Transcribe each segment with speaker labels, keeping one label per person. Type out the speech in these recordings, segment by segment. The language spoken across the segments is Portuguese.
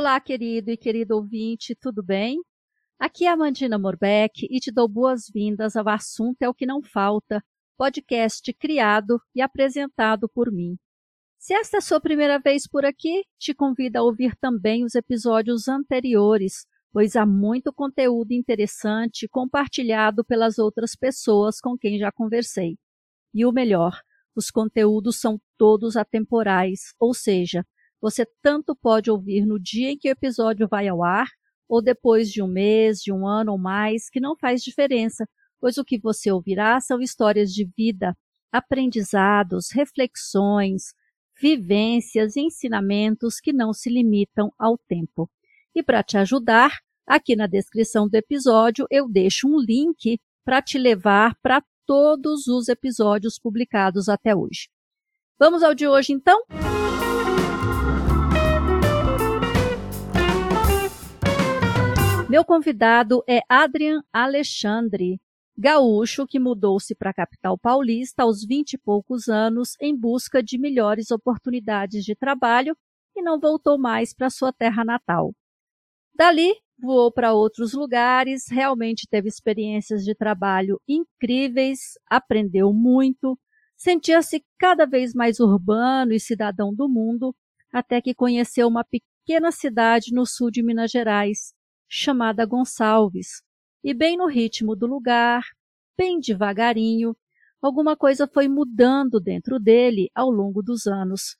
Speaker 1: Olá, querido e querido ouvinte, tudo bem? Aqui é a Mandina Morbeck e te dou boas-vindas ao Assunto é o que não falta, podcast criado e apresentado por mim. Se esta é sua primeira vez por aqui, te convido a ouvir também os episódios anteriores, pois há muito conteúdo interessante compartilhado pelas outras pessoas com quem já conversei. E o melhor, os conteúdos são todos atemporais, ou seja, você tanto pode ouvir no dia em que o episódio vai ao ar, ou depois de um mês, de um ano ou mais, que não faz diferença, pois o que você ouvirá são histórias de vida, aprendizados, reflexões, vivências e ensinamentos que não se limitam ao tempo. E para te ajudar, aqui na descrição do episódio eu deixo um link para te levar para todos os episódios publicados até hoje. Vamos ao de hoje então? Meu convidado é Adrian Alexandre, gaúcho que mudou-se para a capital paulista aos vinte e poucos anos em busca de melhores oportunidades de trabalho e não voltou mais para sua terra natal. Dali, voou para outros lugares, realmente teve experiências de trabalho incríveis, aprendeu muito, sentia-se cada vez mais urbano e cidadão do mundo, até que conheceu uma pequena cidade no sul de Minas Gerais, chamada Gonçalves. E bem no ritmo do lugar, bem devagarinho, alguma coisa foi mudando dentro dele ao longo dos anos.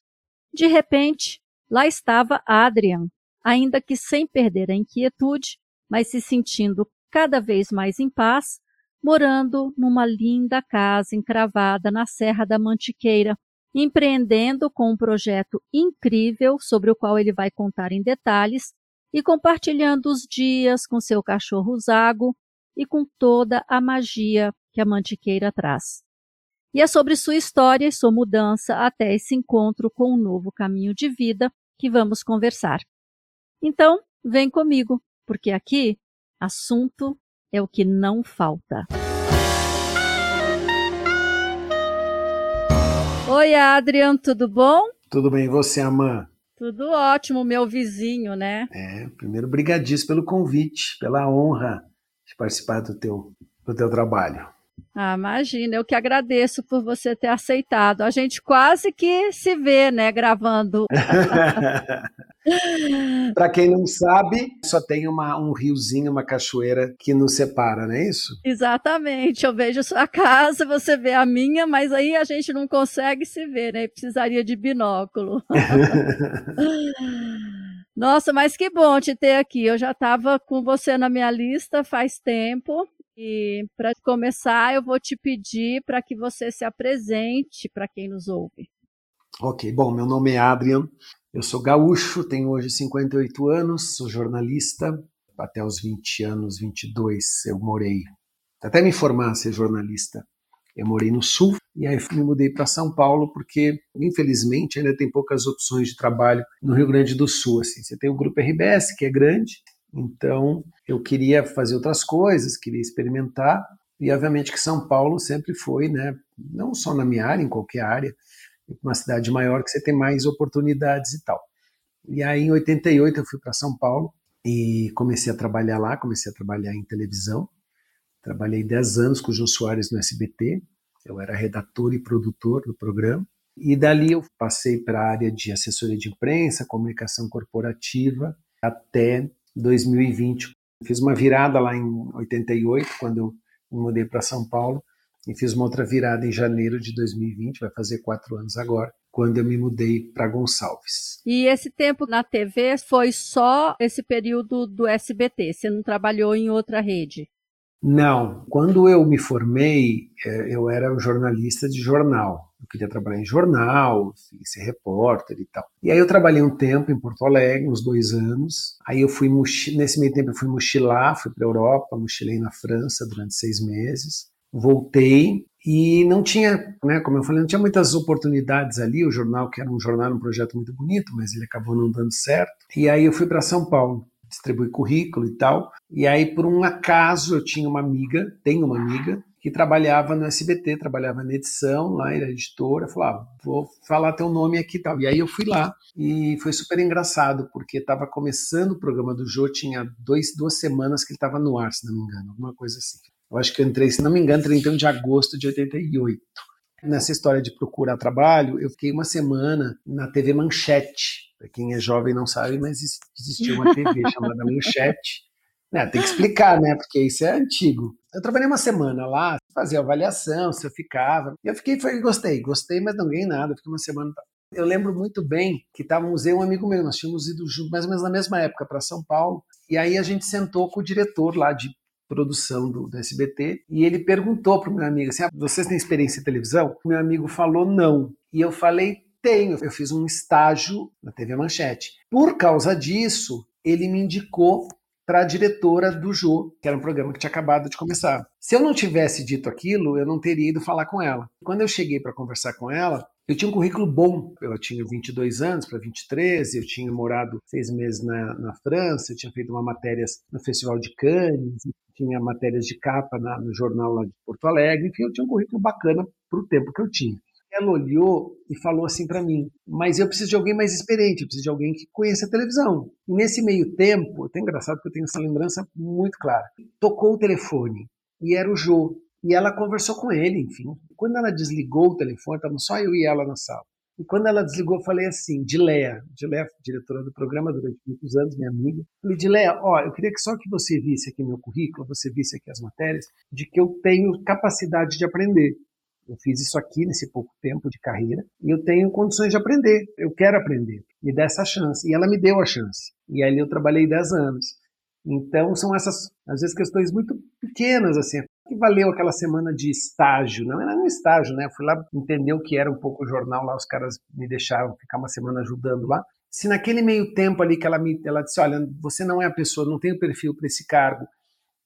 Speaker 1: De repente, lá estava Adrian, ainda que sem perder a inquietude, mas se sentindo cada vez mais em paz, morando numa linda casa encravada na Serra da Mantiqueira, empreendendo com um projeto incrível sobre o qual ele vai contar em detalhes e compartilhando os dias com seu cachorro Zago e com toda a magia que a mantiqueira traz. E é sobre sua história e sua mudança até esse encontro com um novo caminho de vida que vamos conversar. Então, vem comigo, porque aqui assunto é o que não falta. Oi, Adrian, tudo bom?
Speaker 2: Tudo bem, e você, Amã?
Speaker 1: Tudo ótimo, meu vizinho, né?
Speaker 2: É, primeiro, brigadíssimo pelo convite, pela honra de participar do teu, do teu trabalho.
Speaker 1: Ah, imagina, eu que agradeço por você ter aceitado. A gente quase que se vê, né, gravando.
Speaker 2: Para quem não sabe, só tem uma, um riozinho, uma cachoeira que nos separa, não é isso?
Speaker 1: Exatamente. Eu vejo sua casa, você vê a minha, mas aí a gente não consegue se ver, né? Precisaria de binóculo. Nossa, mas que bom te ter aqui. Eu já estava com você na minha lista faz tempo e para começar, eu vou te pedir para que você se apresente para quem nos ouve.
Speaker 2: Ok, bom, meu nome é Adrian, eu sou gaúcho, tenho hoje 58 anos, sou jornalista. Até os 20 anos, 22, eu morei, até me formar ser jornalista, eu morei no Sul e aí me mudei para São Paulo porque, infelizmente, ainda tem poucas opções de trabalho no Rio Grande do Sul. Assim. Você tem o Grupo RBS, que é grande, então, eu queria fazer outras coisas, queria experimentar, e obviamente que São Paulo sempre foi, né, não só na minha área, em qualquer área, uma cidade maior que você tem mais oportunidades e tal. E aí, em 88, eu fui para São Paulo e comecei a trabalhar lá, comecei a trabalhar em televisão. Trabalhei 10 anos com o Jô Soares no SBT, eu era redator e produtor do programa. E dali eu passei para a área de assessoria de imprensa, comunicação corporativa, até 2020. Fiz uma virada lá em 88, quando eu me mudei para São Paulo, e fiz uma outra virada em janeiro de 2020, vai fazer quatro anos agora, quando eu me mudei para Gonçalves.
Speaker 1: E esse tempo na TV foi só esse período do SBT? Você não trabalhou em outra rede?
Speaker 2: Não. Quando eu me formei, é, eu era um jornalista de jornal. Eu queria trabalhar em jornal, ser repórter e tal. E aí eu trabalhei um tempo em Porto Alegre, uns dois anos. Aí eu fui, nesse meio tempo eu fui mochilar, fui para Europa, mochilei na França durante seis meses. Voltei e não tinha, né, como eu falei, não tinha muitas oportunidades ali. O jornal, que era um jornal, um projeto muito bonito, mas ele acabou não dando certo. E aí eu fui para São Paulo distribuir currículo e tal. E aí, por um acaso, eu tinha uma amiga, tenho uma amiga, que trabalhava no SBT, trabalhava na edição, lá era editora, falou, ah, vou falar teu nome aqui e tal. E aí eu fui lá e foi super engraçado, porque estava começando o programa do Jô, tinha dois, duas semanas que ele estava no ar, se não me engano, alguma coisa assim. Eu acho que eu entrei, se não me engano, 31 de agosto de 88. Nessa história de procurar trabalho, eu fiquei uma semana na TV Manchete. Para quem é jovem não sabe, mas existia uma TV chamada Manchete. É, tem que explicar, né? Porque isso é antigo. Eu trabalhei uma semana lá, fazia avaliação, se eu ficava. E eu fiquei, foi, gostei, gostei, mas não ganhei nada. Fiquei uma semana. Eu lembro muito bem que estávamos eu um amigo meu, nós tínhamos ido junto, mais ou menos na mesma época, para São Paulo. E aí a gente sentou com o diretor lá de produção do, do SBT e ele perguntou para o meu amigo assim: ah, vocês têm experiência em televisão? O meu amigo falou não. E eu falei: tenho. Eu fiz um estágio na TV Manchete. Por causa disso, ele me indicou para a diretora do Jô, que era um programa que tinha acabado de começar. Se eu não tivesse dito aquilo, eu não teria ido falar com ela. Quando eu cheguei para conversar com ela, eu tinha um currículo bom. Eu tinha 22 anos para 23, eu tinha morado seis meses na, na França, eu tinha feito uma matéria no Festival de Cannes, tinha matérias de capa na, no jornal lá de Porto Alegre, enfim, eu tinha um currículo bacana para o tempo que eu tinha. Ela olhou e falou assim para mim: Mas eu preciso de alguém mais experiente, eu preciso de alguém que conheça a televisão. E nesse meio tempo, é engraçado porque eu tenho essa lembrança muito clara. Tocou o telefone e era o Jô. E ela conversou com ele, enfim. Quando ela desligou o telefone, estavam só eu e ela na sala. E quando ela desligou, eu falei assim, Dileia, Dileia, diretora do programa durante muitos anos, minha amiga. Falei, Dileia, ó, eu queria que só que você visse aqui meu currículo, você visse aqui as matérias, de que eu tenho capacidade de aprender. Eu fiz isso aqui nesse pouco tempo de carreira e eu tenho condições de aprender. Eu quero aprender. Me dá essa chance. E ela me deu a chance. E ali eu trabalhei 10 anos. Então são essas, às vezes, questões muito pequenas, assim. Que valeu aquela semana de estágio? Não era um estágio, né? Eu fui lá entender o que era um pouco o jornal lá, os caras me deixaram ficar uma semana ajudando lá. Se naquele meio tempo ali que ela me ela disse, olha, você não é a pessoa, não tem o perfil para esse cargo,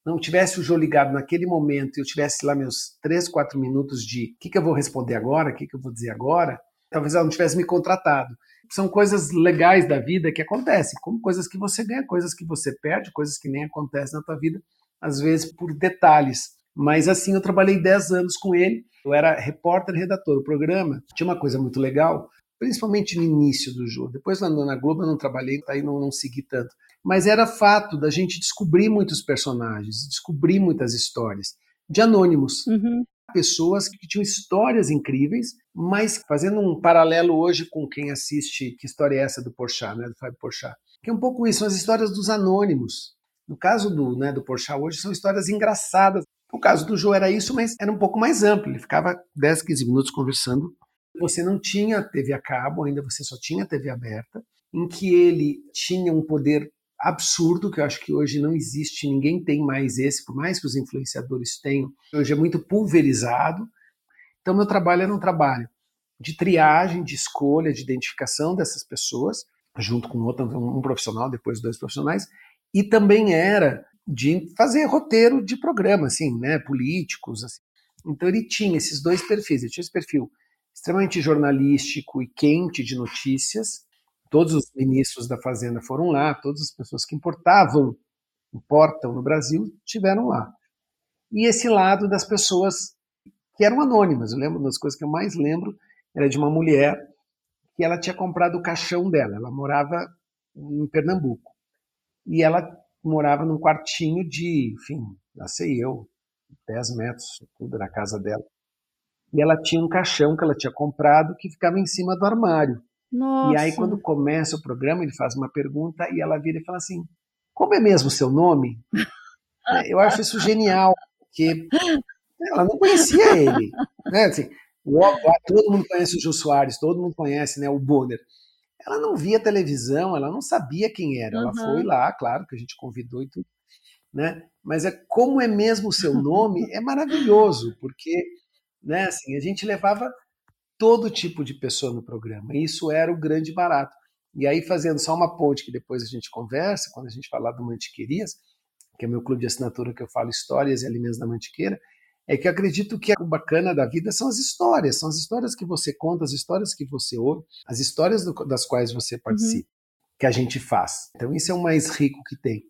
Speaker 2: não tivesse o Jô ligado naquele momento e eu tivesse lá meus três, quatro minutos de o que, que eu vou responder agora, o que, que eu vou dizer agora, talvez ela não tivesse me contratado. São coisas legais da vida que acontecem, como coisas que você ganha, coisas que você perde, coisas que nem acontecem na tua vida, às vezes por detalhes. Mas assim, eu trabalhei 10 anos com ele, eu era repórter redator. O programa tinha uma coisa muito legal, principalmente no início do jogo. Depois lá na Globo eu não trabalhei, aí não, não segui tanto mas era fato da gente descobrir muitos personagens, descobrir muitas histórias de anônimos. Uhum. Pessoas que tinham histórias incríveis, mas fazendo um paralelo hoje com quem assiste Que História é essa do Porchat, né, do Fábio Porchat, que é um pouco isso, são as histórias dos anônimos. No caso do, né, do Porchat hoje, são histórias engraçadas. No caso do Joe era isso, mas era um pouco mais amplo. Ele ficava 10, 15 minutos conversando. Você não tinha TV a cabo, ainda você só tinha TV aberta, em que ele tinha um poder absurdo, que eu acho que hoje não existe, ninguém tem mais esse, por mais que os influenciadores tenham, hoje é muito pulverizado. Então, meu trabalho era um trabalho de triagem, de escolha, de identificação dessas pessoas, junto com outro, um profissional, depois dois profissionais, e também era de fazer roteiro de programa, assim, né, políticos, assim. Então ele tinha esses dois perfis, ele tinha esse perfil extremamente jornalístico e quente de notícias, Todos os ministros da Fazenda foram lá, todas as pessoas que importavam, importam no Brasil, estiveram lá. E esse lado das pessoas que eram anônimas. Eu lembro, uma das coisas que eu mais lembro era de uma mulher que ela tinha comprado o caixão dela. Ela morava em Pernambuco. E ela morava num quartinho de, enfim, já sei eu, 10 metros, tudo na casa dela. E ela tinha um caixão que ela tinha comprado que ficava em cima do armário. Nossa. E aí, quando começa o programa, ele faz uma pergunta e ela vira e fala assim: Como é mesmo o seu nome? É, eu acho isso genial, porque ela não conhecia ele. Né? Assim, o, todo mundo conhece o Jô Soares, todo mundo conhece né, o Bonner. Ela não via televisão, ela não sabia quem era. Ela foi lá, claro que a gente convidou e tudo. Né? Mas é como é mesmo o seu nome, é maravilhoso, porque né, assim, a gente levava todo tipo de pessoa no programa. E isso era o grande barato. E aí, fazendo só uma ponte que depois a gente conversa, quando a gente falar do Mantiqueirias, que é meu clube de assinatura que eu falo histórias e alimentos da Mantiqueira, é que eu acredito que o bacana da vida são as histórias, são as histórias que você conta, as histórias que você ouve, as histórias do, das quais você uhum. participa, uhum. que a gente faz. Então isso é o mais rico que tem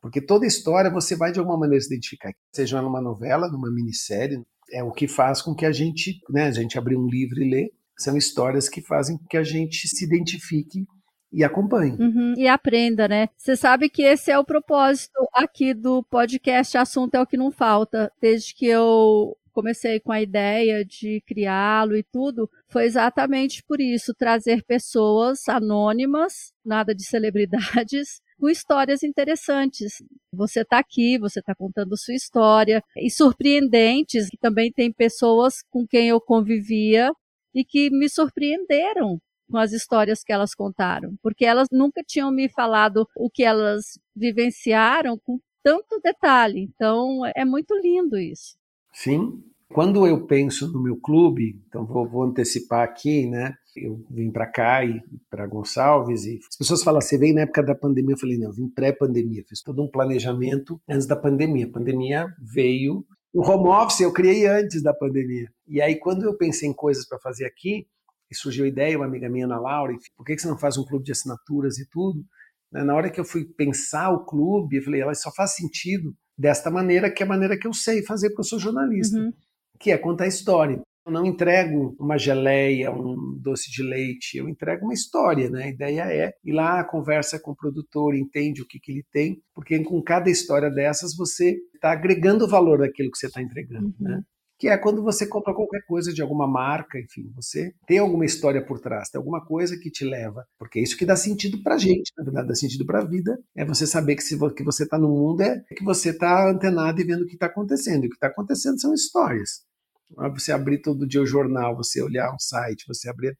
Speaker 2: Porque toda história você vai de alguma maneira se identificar, seja numa novela, numa minissérie, é o que faz com que a gente, né, a gente abrir um livro e ler, são histórias que fazem com que a gente se identifique e acompanhe.
Speaker 1: Uhum, e aprenda, né? Você sabe que esse é o propósito aqui do podcast Assunto é o que não falta. Desde que eu comecei com a ideia de criá-lo e tudo, foi exatamente por isso trazer pessoas anônimas, nada de celebridades, com histórias interessantes. Você está aqui, você está contando sua história, e surpreendentes, que também tem pessoas com quem eu convivia e que me surpreenderam com as histórias que elas contaram, porque elas nunca tinham me falado o que elas vivenciaram com tanto detalhe. Então, é muito lindo isso.
Speaker 2: Sim. Quando eu penso no meu clube, então vou, vou antecipar aqui, né? Eu vim para cá e para Gonçalves e as pessoas falam, você veio na época da pandemia? Eu falei, não, eu vim pré-pandemia, fiz todo um planejamento antes da pandemia. A pandemia veio, o home office eu criei antes da pandemia. E aí quando eu pensei em coisas para fazer aqui, surgiu a ideia, uma amiga minha, Ana Laura, por que você não faz um clube de assinaturas e tudo? Né, na hora que eu fui pensar o clube, eu falei, ela só faz sentido desta maneira, que é a maneira que eu sei fazer, porque eu sou jornalista, uhum. Que é contar história. Eu não entrego uma geleia, um doce de leite, eu entrego uma história, né? A ideia é ir lá, conversa com o produtor, entende o que, que ele tem, porque com cada história dessas você está agregando valor daquilo que você está entregando, uhum. né? que é quando você compra qualquer coisa de alguma marca, enfim, você tem alguma história por trás, tem alguma coisa que te leva, porque é isso que dá sentido pra gente, na verdade, dá sentido pra vida, é você saber que se que você tá no mundo é que você tá antenado e vendo o que está acontecendo, e o que está acontecendo são histórias. Você abrir todo dia o jornal, você olhar um site, você abrir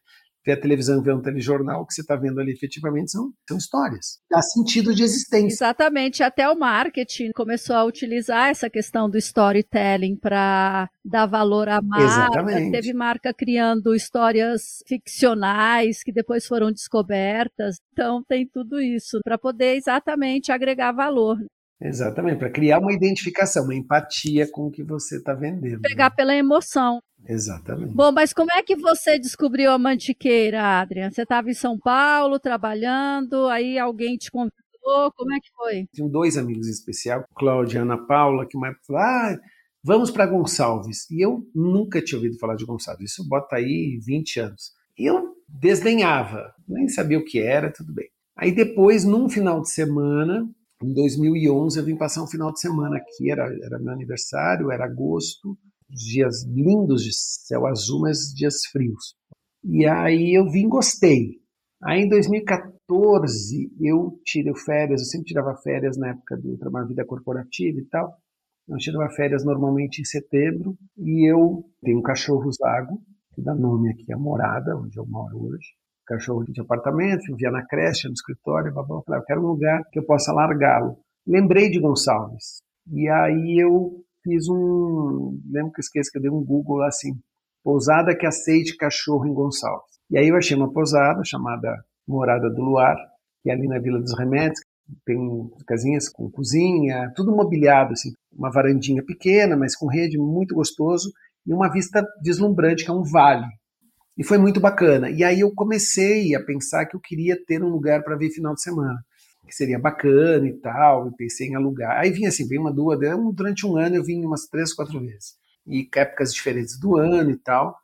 Speaker 2: ver a televisão, ver um telejornal, o que você está vendo ali efetivamente são, são histórias. Dá sentido de existência.
Speaker 1: Exatamente. Até o marketing começou a utilizar essa questão do storytelling para dar valor à marca. Exatamente. Teve marca criando histórias ficcionais que depois foram descobertas. Então tem tudo isso para poder exatamente agregar valor.
Speaker 2: Exatamente, para criar uma identificação, uma empatia com o que você está vendendo.
Speaker 1: Pegar né? pela emoção.
Speaker 2: Exatamente.
Speaker 1: Bom, mas como é que você descobriu a Mantiqueira, Adriana? Você estava em São Paulo trabalhando, aí alguém te convidou, como é que foi?
Speaker 2: Tinha dois amigos em especial, Cláudia e Ana Paula, que época falaram, ah, vamos para Gonçalves. E eu nunca tinha ouvido falar de Gonçalves, isso bota aí 20 anos. E eu desdenhava, nem sabia o que era, tudo bem. Aí depois, num final de semana, em 2011, eu vim passar um final de semana aqui, era, era meu aniversário, era agosto, dias lindos de céu azul, mas dias frios. E aí eu vim gostei. Aí em 2014 eu tirei férias, eu sempre tirava férias na época do trabalho vida corporativa e tal. Eu tirava férias normalmente em setembro e eu tenho um cachorro zago, que dá nome aqui à morada, onde eu moro hoje. Cachorro de apartamento, vivia na creche, no escritório, babá, eu falei, eu quero um lugar que eu possa largá-lo. Lembrei de Gonçalves. E aí eu fiz um. Lembro que eu esqueci que eu dei um Google assim: pousada que aceite cachorro em Gonçalves. E aí eu achei uma pousada chamada Morada do Luar, que é ali na Vila dos Remédios. Tem casinhas com cozinha, tudo mobiliado, assim, uma varandinha pequena, mas com rede, muito gostoso, e uma vista deslumbrante, que é um vale. E foi muito bacana. E aí eu comecei a pensar que eu queria ter um lugar para ver final de semana que seria bacana e tal, e pensei em alugar. Aí vinha assim, vem uma, duas, durante um ano eu vim umas três, quatro vezes. E épocas diferentes do ano e tal.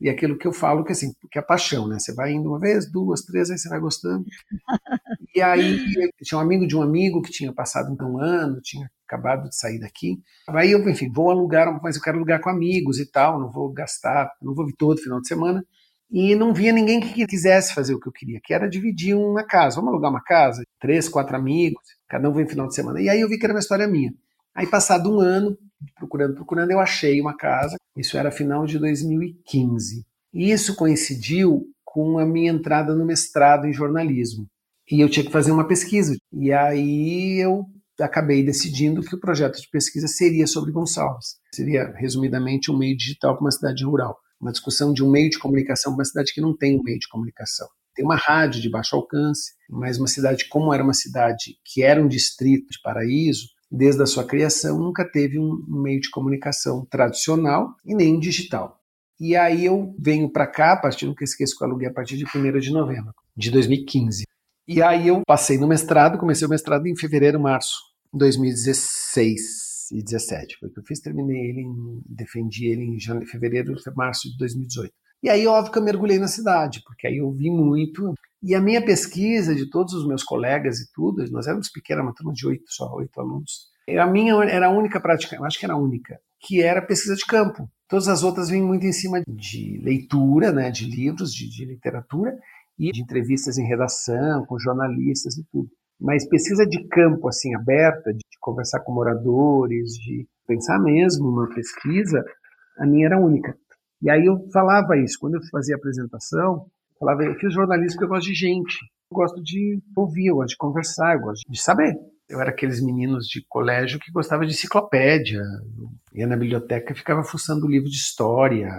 Speaker 2: E aquilo que eu falo que assim, que é paixão, né? Você vai indo uma vez, duas, três, aí você vai gostando. e aí tinha um amigo de um amigo que tinha passado então um ano, tinha acabado de sair daqui. Aí eu, enfim, vou alugar, mas eu quero alugar com amigos e tal, não vou gastar, não vou vir todo final de semana e não via ninguém que quisesse fazer o que eu queria, que era dividir uma casa. Vamos alugar uma casa, três, quatro amigos, cada um vem final de semana. E aí eu vi que era uma história minha. Aí, passado um ano, procurando, procurando, eu achei uma casa. Isso era final de 2015. E isso coincidiu com a minha entrada no mestrado em jornalismo. E eu tinha que fazer uma pesquisa. E aí eu acabei decidindo que o projeto de pesquisa seria sobre Gonçalves. Seria, resumidamente, um meio digital para uma cidade rural uma discussão de um meio de comunicação para uma cidade que não tem um meio de comunicação. Tem uma rádio de baixo alcance, mas uma cidade como era uma cidade que era um distrito de paraíso, desde a sua criação nunca teve um meio de comunicação tradicional e nem digital. E aí eu venho para cá, a partir que esqueço que eu aluguei a partir de 1 de novembro de 2015. E aí eu passei no mestrado, comecei o mestrado em fevereiro, março em 2016 e 17. Foi o que eu fiz, terminei ele, em, defendi ele em janeiro, fevereiro, março de 2018. E aí, óbvio que eu mergulhei na cidade, porque aí eu vi muito. E a minha pesquisa, de todos os meus colegas e tudo, nós éramos pequena, uma turma de oito, só oito alunos. A minha era a única prática, eu acho que era a única, que era pesquisa de campo. Todas as outras vinham muito em cima de leitura, né, de livros, de, de literatura e de entrevistas em redação, com jornalistas e tudo. Mas pesquisa de campo, assim, aberta, de, conversar com moradores, de pensar mesmo uma pesquisa, a minha era única. E aí eu falava isso, quando eu fazia apresentação, eu falava, eu fiz jornalismo porque eu gosto de gente, eu gosto de ouvir, eu gosto de conversar, eu gosto de saber. Eu era aqueles meninos de colégio que gostava de enciclopédia. Ia na biblioteca e ficava fuçando livro de história,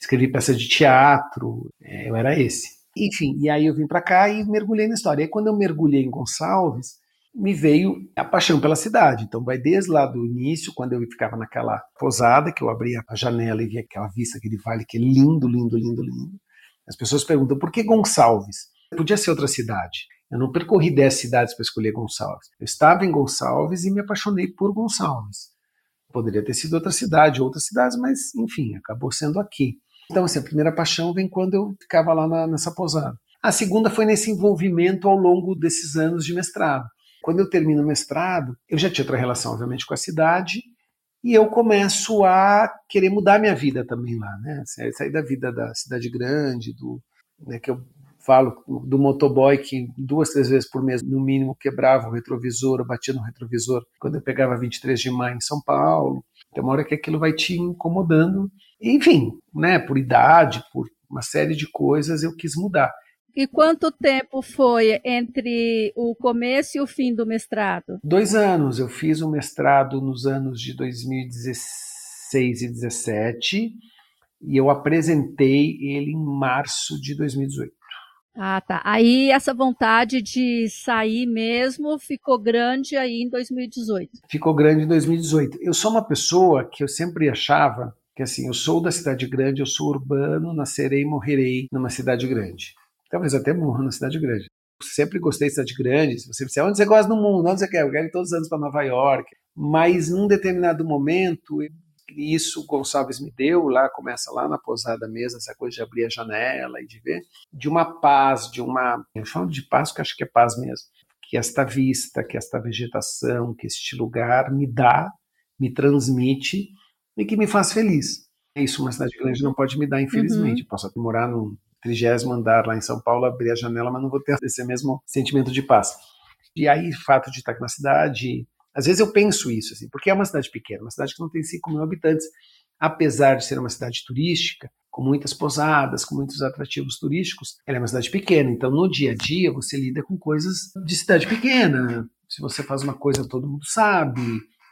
Speaker 2: escrevi peça de teatro. É, eu era esse. Enfim, e aí eu vim para cá e mergulhei na história. E quando eu mergulhei em Gonçalves, me veio a paixão pela cidade. Então vai desde lá do início, quando eu ficava naquela posada, que eu abria a janela e via aquela vista, aquele vale que é lindo, lindo, lindo, lindo. As pessoas perguntam, por que Gonçalves? Podia ser outra cidade. Eu não percorri 10 cidades para escolher Gonçalves. Eu estava em Gonçalves e me apaixonei por Gonçalves. Poderia ter sido outra cidade, outras cidades, mas enfim, acabou sendo aqui. Então, assim, a primeira paixão vem quando eu ficava lá na, nessa posada. A segunda foi nesse envolvimento ao longo desses anos de mestrado. Quando eu termino o mestrado, eu já tinha outra relação, obviamente, com a cidade, e eu começo a querer mudar minha vida também lá, né? Sair da vida da cidade grande, do, né, que eu falo do motoboy que duas, três vezes por mês, no mínimo, quebrava o retrovisor, ou batia no retrovisor quando eu pegava 23 de maio em São Paulo. Tem uma hora que aquilo vai te incomodando. Enfim, né, por idade, por uma série de coisas, eu quis mudar.
Speaker 1: E quanto tempo foi entre o começo e o fim do mestrado?
Speaker 2: Dois anos. Eu fiz o mestrado nos anos de 2016 e 2017 e eu apresentei ele em março de 2018.
Speaker 1: Ah, tá. Aí essa vontade de sair mesmo ficou grande aí em 2018.
Speaker 2: Ficou grande em 2018. Eu sou uma pessoa que eu sempre achava que assim, eu sou da cidade grande, eu sou urbano, nascerei e morrerei numa cidade grande. Talvez até morra na cidade grande. Eu sempre gostei de cidade grande. Se você disser onde você gosta no mundo, onde você quer, eu quero ir todos os anos para Nova York. Mas num determinado momento, isso o Gonçalves me deu, lá começa lá na posada mesmo, essa coisa de abrir a janela e de ver, de uma paz, de uma, eu falo de paz porque acho que é paz mesmo, que esta vista, que esta vegetação, que este lugar me dá, me transmite e que me faz feliz. Isso uma cidade grande não pode me dar, infelizmente. Uhum. Posso até morar no trigésimo andar lá em São Paulo, abrir a janela, mas não vou ter esse mesmo sentimento de paz. E aí, o fato de estar na cidade, às vezes eu penso isso, assim, porque é uma cidade pequena, uma cidade que não tem 5 mil habitantes, apesar de ser uma cidade turística, com muitas posadas, com muitos atrativos turísticos, ela é uma cidade pequena. Então, no dia a dia, você lida com coisas de cidade pequena. Se você faz uma coisa, todo mundo sabe.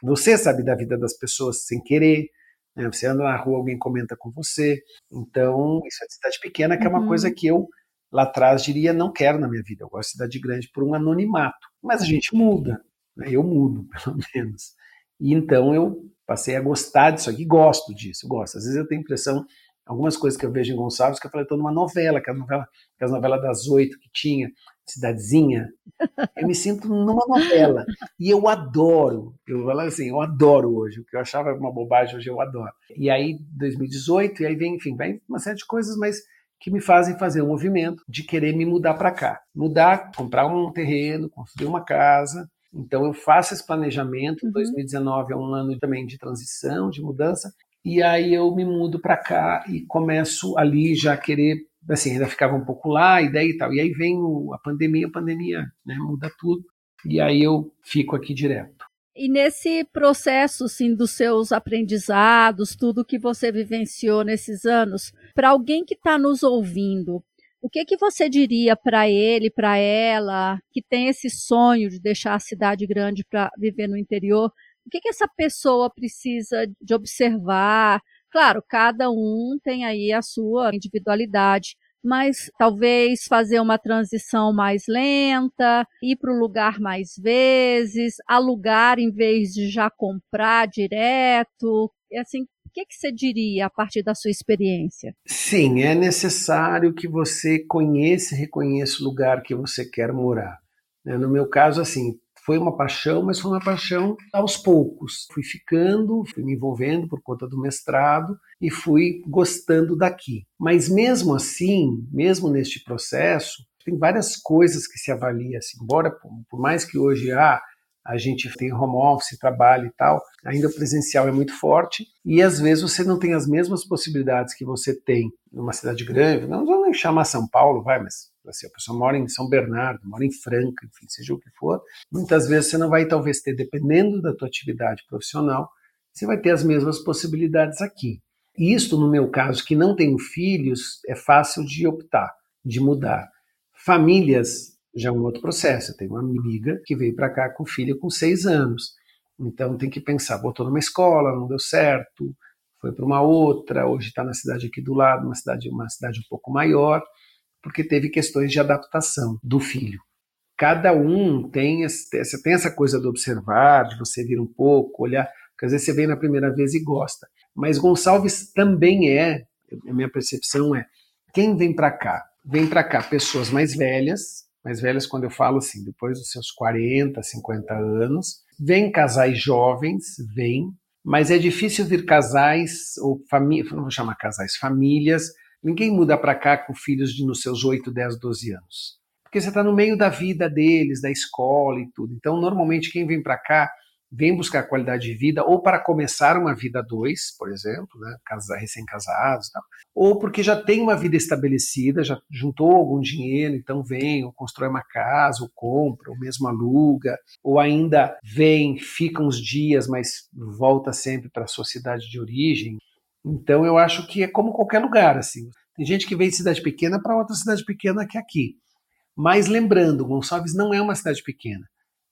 Speaker 2: Você sabe da vida das pessoas sem querer. Né? Você anda na rua, alguém comenta com você. Então, isso é de cidade pequena, que uhum. é uma coisa uhum. que eu lá atrás diria não quero na minha vida. Eu gosto de cidade grande por um anonimato. Mas a gente muda. Né? Eu mudo, pelo menos. E então eu passei a gostar disso aqui, gosto disso, gosto. Às vezes eu tenho impressão, algumas coisas que eu vejo em Gonçalves, que eu falei, estou numa novela, aquela novela, aquela novela das oito que tinha, Cidadezinha. Eu me sinto numa novela. E eu adoro, eu falo assim, eu adoro hoje. O que eu achava uma bobagem, hoje eu adoro. E aí, 2018, e aí vem, enfim, vem uma série de coisas, mas que me fazem fazer um movimento de querer me mudar para cá. Mudar, comprar um terreno, construir uma casa, então eu faço esse planejamento. Uhum. 2019 é um ano também de transição, de mudança. E aí eu me mudo para cá e começo ali já a querer, assim, ainda ficava um pouco lá, ideia e tal. E aí vem a pandemia, a pandemia né, muda tudo. E aí eu fico aqui direto.
Speaker 1: E nesse processo, sim, dos seus aprendizados, tudo que você vivenciou nesses anos, para alguém que está nos ouvindo, o que que você diria para ele, para ela, que tem esse sonho de deixar a cidade grande para viver no interior? O que que essa pessoa precisa de observar? Claro, cada um tem aí a sua individualidade, mas talvez fazer uma transição mais lenta, ir para o lugar mais vezes, alugar em vez de já comprar direto. E assim, o que, que você diria a partir da sua experiência?
Speaker 2: Sim, é necessário que você conheça e reconheça o lugar que você quer morar. Né? No meu caso, assim, foi uma paixão, mas foi uma paixão aos poucos. Fui ficando, fui me envolvendo por conta do mestrado e fui gostando daqui. Mas mesmo assim, mesmo neste processo, tem várias coisas que se avalia, assim, embora por mais que hoje ah, a gente tem home office, trabalho e tal, ainda o presencial é muito forte e às vezes você não tem as mesmas possibilidades que você tem numa cidade grande, não nem chamar São Paulo, vai, mas assim, a pessoa mora em São Bernardo, mora em Franca, enfim, seja o que for, muitas vezes você não vai talvez ter, dependendo da tua atividade profissional, você vai ter as mesmas possibilidades aqui. E isto, no meu caso, que não tenho filhos, é fácil de optar, de mudar. Famílias já é um outro processo. Eu tenho uma amiga que veio para cá com filho com seis anos. Então tem que pensar, botou numa escola, não deu certo, foi para uma outra, hoje está na cidade aqui do lado, uma cidade, uma cidade um pouco maior, porque teve questões de adaptação do filho. Cada um tem, essa, tem essa coisa do observar, de você vir um pouco, olhar, porque às vezes você vem na primeira vez e gosta. Mas Gonçalves também é, a minha percepção é, quem vem para cá? Vem para cá pessoas mais velhas, mais velhas quando eu falo assim, depois dos seus 40, 50 anos. Vem casais jovens, vem, mas é difícil vir casais ou famílias, não vou chamar casais, famílias. Ninguém muda para cá com filhos de nos seus 8, 10, 12 anos. Porque você está no meio da vida deles, da escola e tudo. Então, normalmente, quem vem para cá vem buscar qualidade de vida ou para começar uma vida dois, por exemplo, né, recém-casados, ou porque já tem uma vida estabelecida, já juntou algum dinheiro, então vem, ou constrói uma casa, ou compra, ou mesmo aluga, ou ainda vem, fica uns dias, mas volta sempre para a sua cidade de origem. Então eu acho que é como qualquer lugar, assim. Tem gente que vem de cidade pequena para outra cidade pequena que aqui. Mas lembrando, Gonçalves não é uma cidade pequena.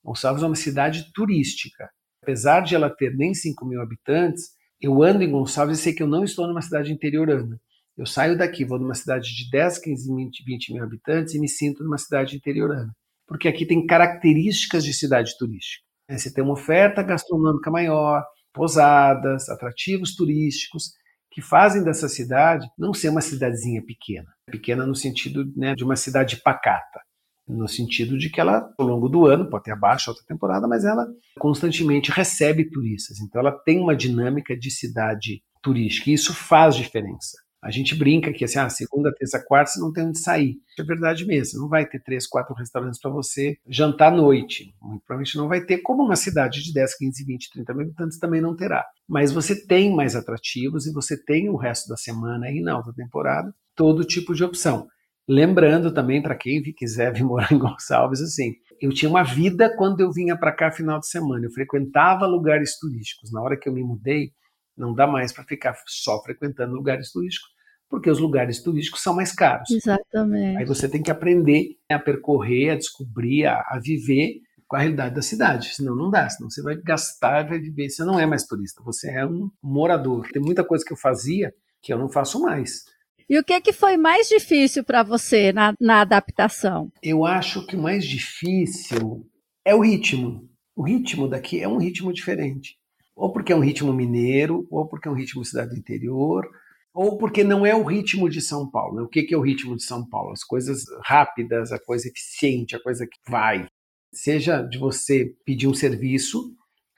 Speaker 2: Gonçalves é uma cidade turística. Apesar de ela ter nem 5 mil habitantes, eu ando em Gonçalves e sei que eu não estou numa cidade interiorana. Eu saio daqui, vou numa cidade de 10, 15, 20, 20 mil habitantes e me sinto numa cidade interiorana. Porque aqui tem características de cidade turística. É, você tem uma oferta gastronômica maior, pousadas, atrativos turísticos, que fazem dessa cidade não ser uma cidadezinha pequena. Pequena no sentido né, de uma cidade pacata no sentido de que ela, ao longo do ano, pode ter abaixo outra temporada, mas ela constantemente recebe turistas. Então ela tem uma dinâmica de cidade turística e isso faz diferença. A gente brinca que assim, ah, segunda, terça, quarta você não tem onde sair. É verdade mesmo. Não vai ter três, quatro restaurantes para você jantar à noite. Muito provavelmente não vai ter, como uma cidade de 10, 15, 20, 30 mil habitantes também não terá. Mas você tem mais atrativos e você tem o resto da semana e na alta temporada todo tipo de opção. Lembrando também, para quem quiser vir morar em Gonçalves, assim, eu tinha uma vida quando eu vinha para cá final de semana. Eu frequentava lugares turísticos. Na hora que eu me mudei, não dá mais para ficar só frequentando lugares turísticos, porque os lugares turísticos são mais caros.
Speaker 1: Exatamente.
Speaker 2: Aí você tem que aprender a percorrer, a descobrir, a, a viver com a realidade da cidade. Senão não dá, senão você vai gastar, vai viver. Você não é mais turista, você é um morador. Tem muita coisa que eu fazia que eu não faço mais.
Speaker 1: E o que, que foi mais difícil para você na, na adaptação?
Speaker 2: Eu acho que o mais difícil é o ritmo. O ritmo daqui é um ritmo diferente. Ou porque é um ritmo mineiro, ou porque é um ritmo cidade do interior, ou porque não é o ritmo de São Paulo. O que é o ritmo de São Paulo? As coisas rápidas, a coisa eficiente, a coisa que vai. Seja de você pedir um serviço,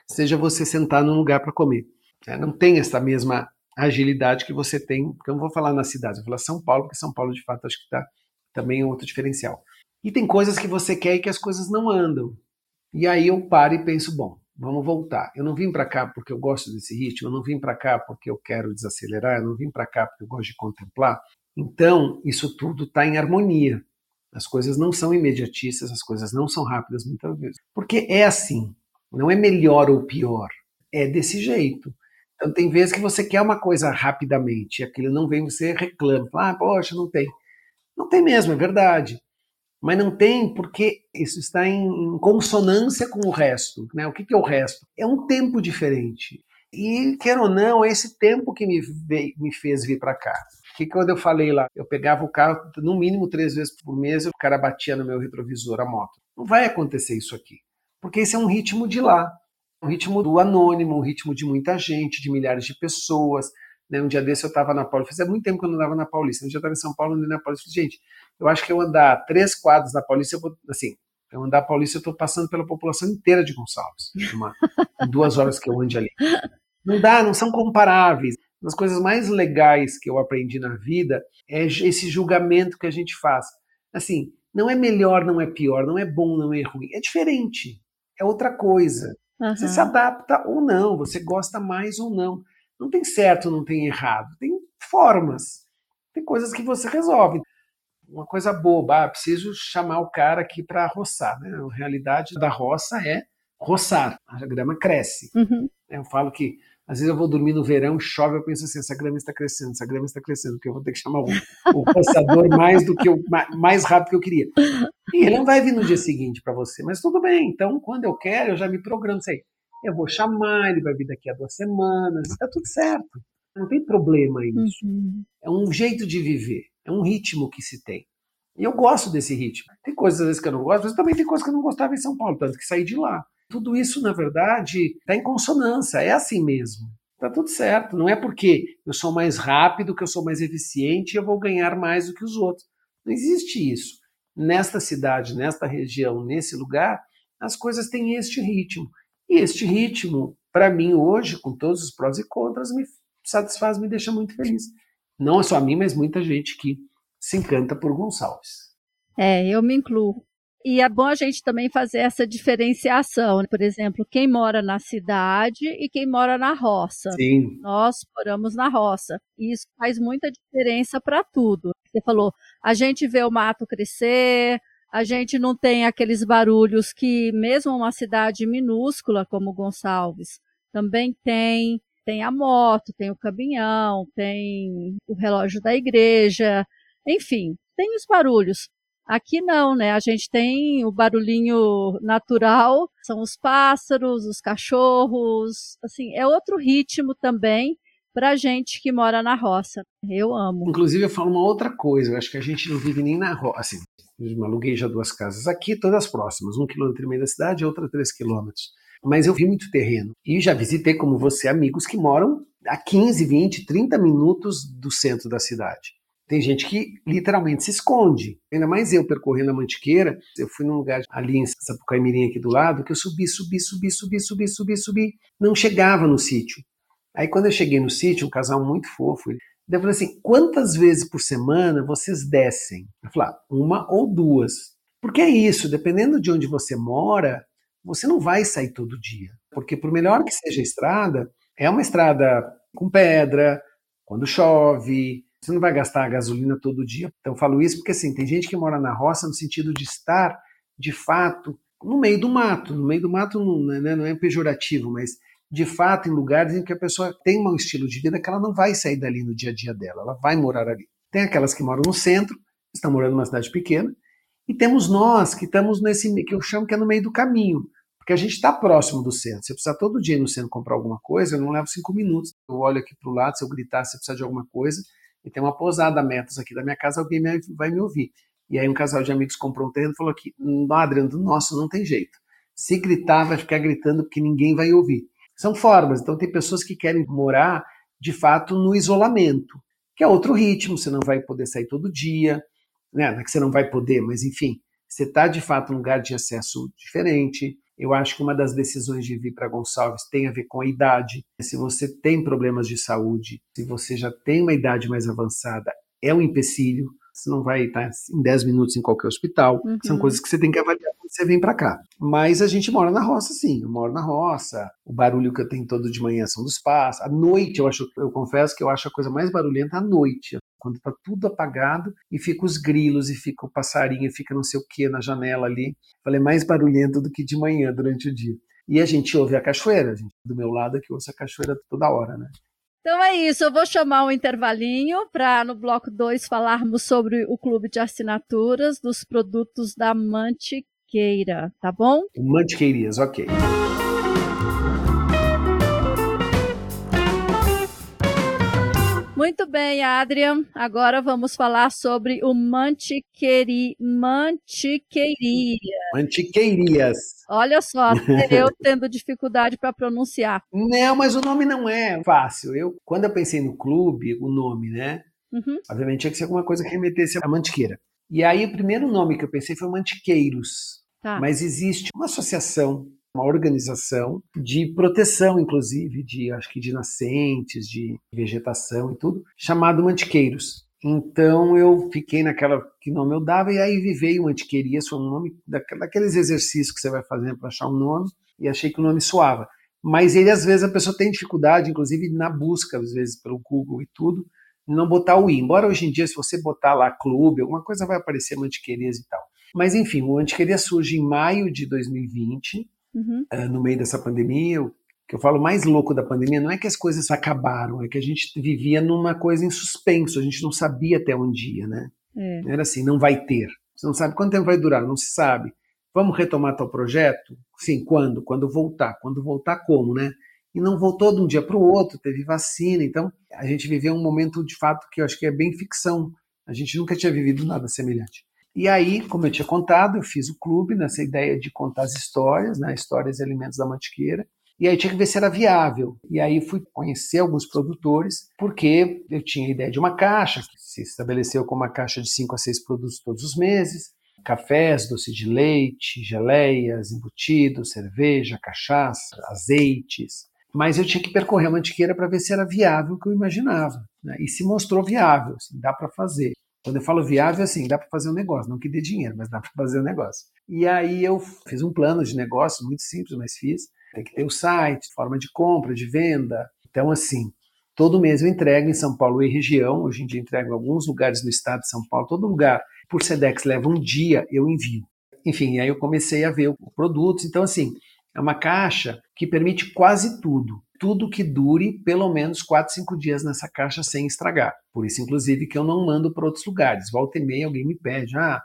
Speaker 2: seja você sentar num lugar para comer. É, não tem essa mesma agilidade que você tem, porque eu não vou falar na cidade, eu vou falar São Paulo, porque São Paulo de fato acho que está também é outro diferencial. E tem coisas que você quer e que as coisas não andam. E aí eu paro e penso, bom, vamos voltar. Eu não vim para cá porque eu gosto desse ritmo, eu não vim para cá porque eu quero desacelerar, eu não vim para cá porque eu gosto de contemplar. Então, isso tudo está em harmonia. As coisas não são imediatistas, as coisas não são rápidas muitas vezes. Porque é assim, não é melhor ou pior, é desse jeito. Então, tem vezes que você quer uma coisa rapidamente aquilo não vem, você reclama. Ah, poxa, não tem. Não tem mesmo, é verdade. Mas não tem porque isso está em consonância com o resto. Né? O que, é o resto? É um tempo diferente. E, quer ou não, é esse tempo que me, veio, me fez vir para cá. Que quando eu falei lá, eu pegava o carro no mínimo três vezes por mês, o cara batia no meu retrovisor a moto. Não vai acontecer isso aqui. Porque esse é um ritmo de lá um ritmo do anônimo, um ritmo de muita gente, de milhares de pessoas. Né? Um dia desse eu estava na Paulista, fazia muito tempo que eu não andava na Paulista. Um dia eu estava em São Paulo, andei na Paulista. Falei, gente, eu acho que eu andar três quadros na Paulista, eu vou, assim, Eu andar Paulista, eu estou passando pela população inteira de Gonçalves, uma, duas horas que eu ande ali. Não dá, não são comparáveis. Uma das coisas mais legais que eu aprendi na vida é esse julgamento que a gente faz. Assim, não é melhor, não é pior, não é bom, não é ruim. É diferente. É outra coisa. Uhum. Você se adapta ou não, você gosta mais ou não. Não tem certo, não tem errado. Tem formas. Tem coisas que você resolve. Uma coisa boba, ah, preciso chamar o cara aqui para roçar. Né? A realidade da roça é roçar. A grama cresce. Uhum. Eu falo que às vezes eu vou dormir no verão, chove, eu penso assim, essa grama está crescendo, essa grama está crescendo, porque eu vou ter que chamar o, o mais do que o mais rápido que eu queria. E ele não vai vir no dia seguinte para você, mas tudo bem. Então, quando eu quero, eu já me programo, sei, eu vou chamar, ele vai vir daqui a duas semanas, está tudo certo. Não tem problema isso. Uhum. É um jeito de viver, é um ritmo que se tem. E eu gosto desse ritmo. Tem coisas às vezes que eu não gosto, mas também tem coisas que eu não gostava em São Paulo, tanto que saí de lá. Tudo isso, na verdade, está em consonância, é assim mesmo. Está tudo certo. Não é porque eu sou mais rápido, que eu sou mais eficiente e eu vou ganhar mais do que os outros. Não existe isso. Nesta cidade, nesta região, nesse lugar, as coisas têm este ritmo. E este ritmo, para mim, hoje, com todos os prós e contras, me satisfaz, me deixa muito feliz. Não é só a mim, mas muita gente que se encanta por Gonçalves.
Speaker 1: É, eu me incluo. E é bom a gente também fazer essa diferenciação. Né? Por exemplo, quem mora na cidade e quem mora na roça.
Speaker 2: Sim.
Speaker 1: Nós moramos na roça. E isso faz muita diferença para tudo. Você falou, a gente vê o mato crescer, a gente não tem aqueles barulhos que, mesmo uma cidade minúscula como Gonçalves, também tem. Tem a moto, tem o caminhão, tem o relógio da igreja, enfim, tem os barulhos. Aqui não, né? A gente tem o barulhinho natural, são os pássaros, os cachorros, assim, é outro ritmo também para gente que mora na roça. Eu amo.
Speaker 2: Inclusive, eu falo uma outra coisa, eu acho que a gente não vive nem na roça, assim, eu aluguei já duas casas aqui, todas próximas, um quilômetro e meio da cidade, outra três quilômetros. Mas eu vi muito terreno e já visitei, como você, amigos que moram a 15, 20, 30 minutos do centro da cidade. Tem gente que literalmente se esconde. Ainda mais eu percorrendo a Mantiqueira. Eu fui num lugar ali em Sapucaí aqui do lado, que eu subi, subi, subi, subi, subi, subi, subi. Não chegava no sítio. Aí quando eu cheguei no sítio, um casal muito fofo, ele falou assim, quantas vezes por semana vocês descem? Eu falei, ah, uma ou duas. Porque é isso, dependendo de onde você mora, você não vai sair todo dia. Porque por melhor que seja a estrada, é uma estrada com pedra, quando chove, você não vai gastar a gasolina todo dia. Então, falo isso porque, assim, tem gente que mora na roça no sentido de estar, de fato, no meio do mato. No meio do mato não, né, não é pejorativo, mas de fato em lugares em que a pessoa tem um estilo de vida que ela não vai sair dali no dia a dia dela, ela vai morar ali. Tem aquelas que moram no centro, estão morando numa cidade pequena, e temos nós que estamos nesse que eu chamo que é no meio do caminho, porque a gente está próximo do centro. Se eu precisar todo dia ir no centro comprar alguma coisa, eu não levo cinco minutos. Eu olho aqui para o lado, se eu gritar, se eu precisar de alguma coisa, e tem uma pousada metros aqui da minha casa, alguém vai me ouvir. E aí um casal de amigos comprou um terreno e falou aqui, no Adriano, do nosso não tem jeito. Se gritar, vai ficar gritando porque ninguém vai ouvir. São formas. Então tem pessoas que querem morar, de fato, no isolamento, que é outro ritmo. Você não vai poder sair todo dia, né? Não é que você não vai poder, mas enfim, você está de fato num lugar de acesso diferente. Eu acho que uma das decisões de vir para Gonçalves tem a ver com a idade. Se você tem problemas de saúde, se você já tem uma idade mais avançada, é um empecilho. Você não vai estar em 10 minutos em qualquer hospital. Uhum. São coisas que você tem que avaliar quando você vem para cá. Mas a gente mora na roça, sim. Eu moro na roça. O barulho que eu tenho todo de manhã são dos pássaros. À noite, eu acho, eu confesso que eu acho a coisa mais barulhenta à noite quando está tudo apagado e fica os grilos e fica o passarinho e fica não sei o que na janela ali. Falei, mais barulhento do que de manhã durante o dia. E a gente ouve a cachoeira, gente, do meu lado aqui ouço a cachoeira toda hora, né?
Speaker 1: Então é isso, eu vou chamar um intervalinho para no bloco 2 falarmos sobre o clube de assinaturas dos produtos da Mantiqueira, tá bom?
Speaker 2: Mantiqueirias, ok.
Speaker 1: Muito bem, Adrian. Agora vamos falar sobre o mantiqueiri, mantiqueiria.
Speaker 2: Mantiqueirias.
Speaker 1: Olha só, eu tendo dificuldade para pronunciar.
Speaker 2: Não, mas o nome não é fácil. Eu, quando eu pensei no clube, o nome, né? Uhum. Obviamente tinha que ser alguma coisa que remetesse à mantiqueira. E aí o primeiro nome que eu pensei foi Mantiqueiros. Tá. Mas existe uma associação, uma organização de proteção, inclusive, de acho que de nascentes, de vegetação e tudo, chamado Mantiqueiros. Então eu fiquei naquela que nome eu dava, e aí vivei o Antiquerias, foi um nome daqueles exercícios que você vai fazendo para achar um nome, e achei que o nome soava. Mas ele, às vezes, a pessoa tem dificuldade, inclusive na busca, às vezes, pelo Google e tudo, não botar o i. Embora hoje em dia, se você botar lá clube, alguma coisa vai aparecer Mantiquerias e tal. Mas enfim, o Antiqueria surge em maio de 2020, uhum. uh, no meio dessa pandemia. O que eu falo mais louco da pandemia não é que as coisas acabaram, é que a gente vivia numa coisa em suspenso, a gente não sabia até onde ia, né? É. Era assim, não vai ter. Você não sabe quanto tempo vai durar, não se sabe. Vamos retomar tal projeto? Sim, quando? Quando voltar. Quando voltar, como, né? E não voltou de um dia para o outro, teve vacina. Então, a gente viveu um momento de fato que eu acho que é bem ficção. A gente nunca tinha vivido nada semelhante. E aí, como eu tinha contado, eu fiz o clube nessa ideia de contar as histórias, né, histórias e alimentos da Mantiqueira. E aí tinha que ver se era viável. E aí fui conhecer alguns produtores, porque eu tinha a ideia de uma caixa, que se estabeleceu como uma caixa de 5 a 6 produtos todos os meses. Cafés, doce de leite, geleias, embutidos, cerveja, cachaça, azeites. Mas eu tinha que percorrer a mantiqueira para ver se era viável o que eu imaginava. Né? E se mostrou viável, assim, dá para fazer. Quando eu falo viável, assim, dá para fazer um negócio, não que dê dinheiro, mas dá para fazer um negócio. E aí eu fiz um plano de negócio muito simples, mas fiz. Tem que ter o site, forma de compra, de venda. Então, assim, todo mês eu entrego em São Paulo e região. Hoje em dia entrego em alguns lugares no estado de São Paulo. Todo lugar, por Sedex, leva um dia, eu envio. Enfim, aí eu comecei a ver os produtos. Então, assim, é uma caixa que permite quase tudo tudo que dure pelo menos 4, 5 dias nessa caixa sem estragar. Por isso, inclusive, que eu não mando para outros lugares. Volta e meia alguém me pede, ah,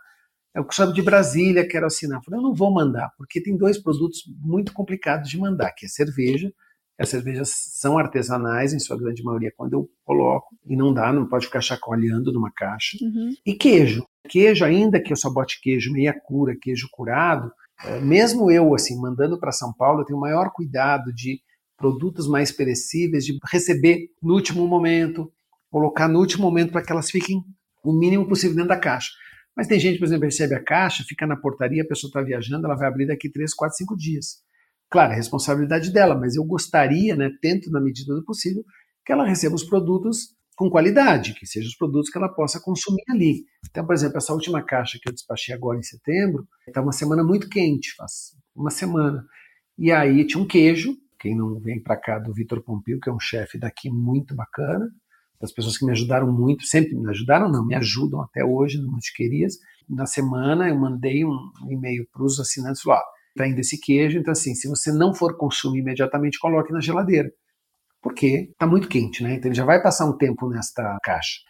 Speaker 2: eu chamo de Brasília, quero assinar. Eu, falei, eu não vou mandar, porque tem dois produtos muito complicados de mandar, que é cerveja. As cervejas são artesanais, em sua grande maioria, quando eu coloco, e não dá, não pode ficar chacoalhando numa caixa. Uhum. E queijo. Queijo, ainda que eu só bote queijo meia cura, queijo curado, eh, mesmo eu, assim, mandando para São Paulo, eu tenho o maior cuidado de produtos mais perecíveis, de receber no último momento, colocar no último momento para que elas fiquem o mínimo possível dentro da caixa. Mas tem gente, por exemplo, recebe a caixa, fica na portaria, a pessoa está viajando, ela vai abrir daqui 3, 4, 5 dias. Claro, é responsabilidade dela, mas eu gostaria, né, tento na medida do possível, que ela receba os produtos com qualidade, que sejam os produtos que ela possa consumir ali. Então, por exemplo, essa última caixa que eu despachei agora em setembro, está uma semana muito quente, faz uma semana. E aí tinha um queijo, quem não vem para cá do Vitor Pompeu, que é um chefe daqui muito bacana, das pessoas que me ajudaram muito, sempre me ajudaram, não, me ajudam até hoje no Mantiquerias. Na semana eu mandei um e-mail para os assinantes, falou, está indo esse queijo, então assim, se você não for consumir imediatamente, coloque na geladeira, porque está muito quente, né? Então ele já vai passar um tempo nesta caixa.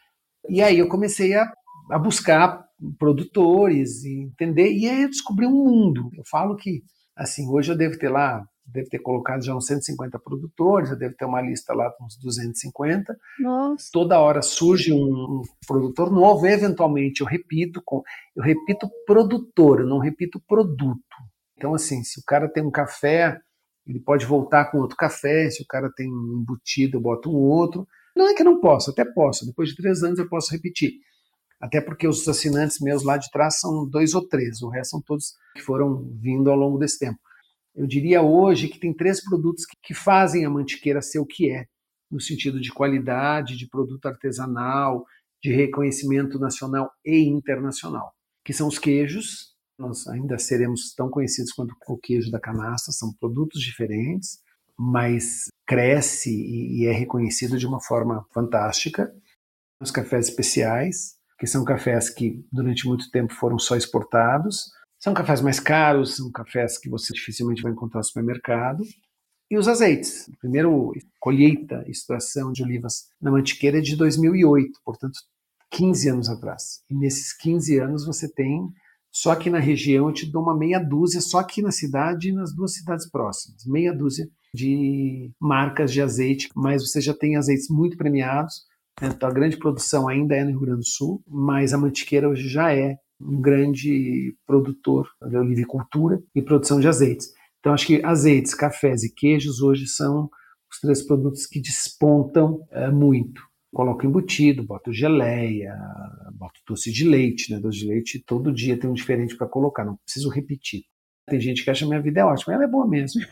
Speaker 2: E aí eu comecei a, a buscar produtores e entender, e aí eu descobri um mundo. Eu falo que, assim, hoje eu devo ter lá deve ter colocado já uns 150 produtores, já deve ter uma lista lá com uns 250.
Speaker 1: Nossa.
Speaker 2: Toda hora surge um, um produtor novo, eventualmente eu repito, com, eu repito produtor, eu não repito produto. Então, assim, se o cara tem um café, ele pode voltar com outro café, se o cara tem um embutido, eu boto um outro. Não é que eu não posso, até posso, depois de três anos eu posso repetir. Até porque os assinantes meus lá de trás são dois ou três, o resto são todos que foram vindo ao longo desse tempo. Eu diria hoje que tem três produtos que fazem a mantiqueira ser o que é, no sentido de qualidade, de produto artesanal, de reconhecimento nacional e internacional, que são os queijos. Nós ainda seremos tão conhecidos quanto o queijo da canastra, são produtos diferentes, mas cresce e é reconhecido de uma forma fantástica. Os cafés especiais, que são cafés que durante muito tempo foram só exportados, são cafés mais caros, são cafés que você dificilmente vai encontrar no supermercado. E os azeites. primeiro colheita, extração de olivas na Mantiqueira é de 2008, portanto, 15 anos atrás. E nesses 15 anos você tem, só aqui na região, eu te dou uma meia dúzia, só aqui na cidade e nas duas cidades próximas. Meia dúzia de marcas de azeite, mas você já tem azeites muito premiados. Então, a grande produção ainda é no Rio Grande do Sul, mas a Mantiqueira hoje já é um grande produtor de olivicultura e produção de azeites. Então, acho que azeites, cafés e queijos hoje são os três produtos que despontam é, muito. Coloco embutido, boto geleia, boto doce de leite, né? Doce de leite todo dia tem um diferente para colocar, não preciso repetir. Tem gente que acha que minha vida é ótima, ela é boa mesmo. De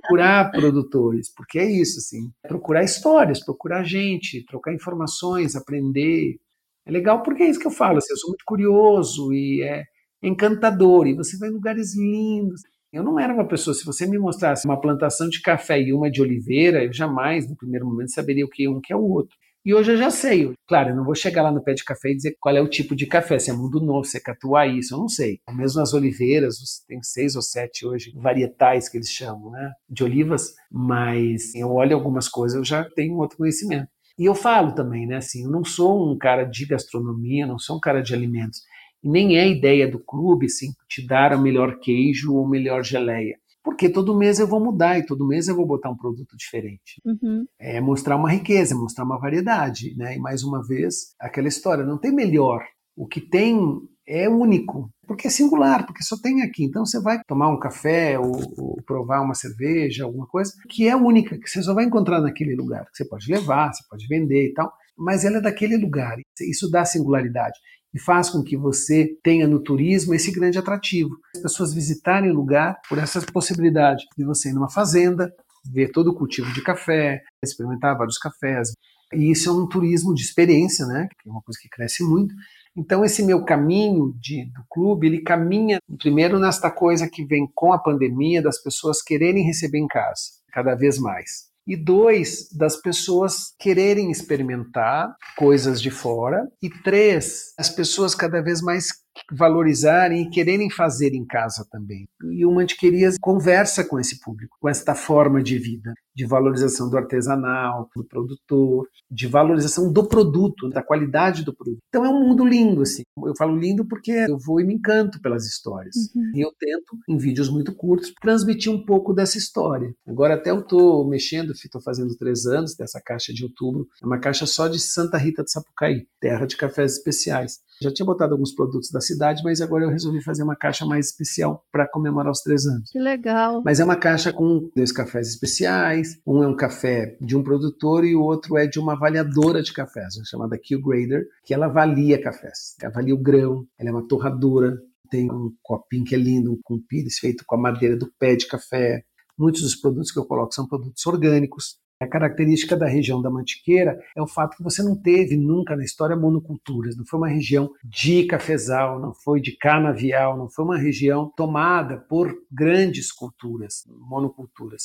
Speaker 2: procurar produtores, porque é isso, assim. Procurar histórias, procurar gente, trocar informações, aprender. É legal porque é isso que eu falo, assim, eu sou muito curioso e é encantador, e você vai em lugares lindos. Eu não era uma pessoa, se você me mostrasse uma plantação de café e uma de oliveira, eu jamais, no primeiro momento, saberia o que é um que é o outro. E hoje eu já sei. Claro, eu não vou chegar lá no pé de café e dizer qual é o tipo de café, se é mundo novo, se é catuai, isso eu não sei. Mesmo as oliveiras, tem seis ou sete hoje varietais que eles chamam, né, de olivas, mas eu olho algumas coisas, eu já tenho outro conhecimento. E eu falo também, né, assim, eu não sou um cara de gastronomia, não sou um cara de alimentos. E nem é ideia do clube, assim, te dar o melhor queijo ou melhor geleia porque todo mês eu vou mudar e todo mês eu vou botar um produto diferente.
Speaker 1: Uhum.
Speaker 2: É mostrar uma riqueza, mostrar uma variedade, né? E mais uma vez, aquela história, não tem melhor. O que tem é único, porque é singular, porque só tem aqui. Então você vai tomar um café ou, ou, provar uma cerveja, alguma coisa que é única, que você só vai encontrar naquele lugar. Que você pode levar, você pode vender e tal, mas ela é daquele lugar. Isso dá singularidade e faz com que você tenha no turismo esse grande atrativo. As pessoas visitarem o lugar por essa possibilidade de você ir numa fazenda, ver todo o cultivo de café, experimentar vários cafés. E isso é um turismo de experiência, né? Que é uma coisa que cresce muito. Então esse meu caminho de, do clube, ele caminha primeiro nesta coisa que vem com a pandemia das pessoas quererem receber em casa, cada vez mais. E dois, das pessoas quererem experimentar coisas de fora, e três, as pessoas cada vez mais valorizarem e quererem fazer em casa também. E o Mantiquerias conversa com esse público, com esta forma de vida, de valorização do artesanal, do produtor, de valorização do produto, da qualidade do produto. Então é um mundo lindo, assim. Eu falo lindo porque eu vou e me encanto pelas histórias. Uhum. E eu tento, em vídeos muito curtos, transmitir um pouco dessa história. Agora até eu estou mexendo, estou fazendo três anos dessa caixa de outubro, é uma caixa só de Santa Rita de Sapucaí, terra de cafés especiais. Já tinha botado alguns produtos da cidade, mas agora eu resolvi fazer uma caixa mais especial para comemorar os três anos.
Speaker 1: Que legal!
Speaker 2: Mas é uma caixa com dois cafés especiais. Um é um café de um produtor e o outro é de uma avaliadora de cafés, chamada Q Grader, que ela avalia cafés. Avalia o grão, ela é uma torradora, tem um copinho que é lindo, com pires feito com a madeira do pé de café. Muitos dos produtos que eu coloco são produtos orgânicos. A característica da região da Mantiqueira é o fato que você não teve nunca na história monoculturas, não foi uma região de cafezal, não foi de canavial, não foi uma região tomada por grandes culturas, monoculturas.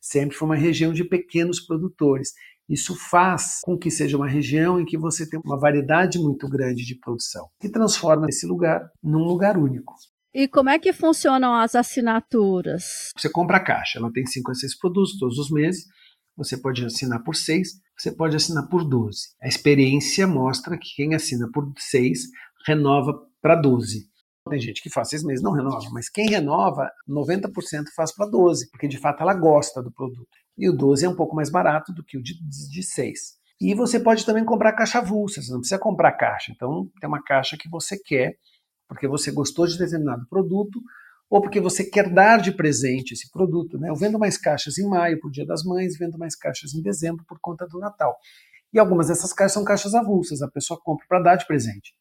Speaker 2: Sempre foi uma região de pequenos produtores. Isso faz com que seja uma região em que você tem uma variedade muito grande de produção, que transforma esse lugar num lugar único.
Speaker 1: E como é que funcionam as assinaturas?
Speaker 2: Você compra a caixa, ela tem cinco a seis produtos todos os meses você pode assinar por 6, você pode assinar por 12. A experiência mostra que quem assina por 6 renova para 12. Tem gente que faz seis meses não renova, mas quem renova, 90% faz para 12, porque de fato ela gosta do produto. E o 12 é um pouco mais barato do que o de, de 6. E você pode também comprar caixa avulsa, você não precisa comprar caixa. Então, tem uma caixa que você quer, porque você gostou de determinado produto, ou porque você quer dar de presente esse produto. Né? Eu vendo mais caixas em maio, por Dia das Mães, vendo mais caixas em dezembro, por conta do Natal. E algumas dessas caixas são caixas avulsas, a pessoa compra para dar de presente.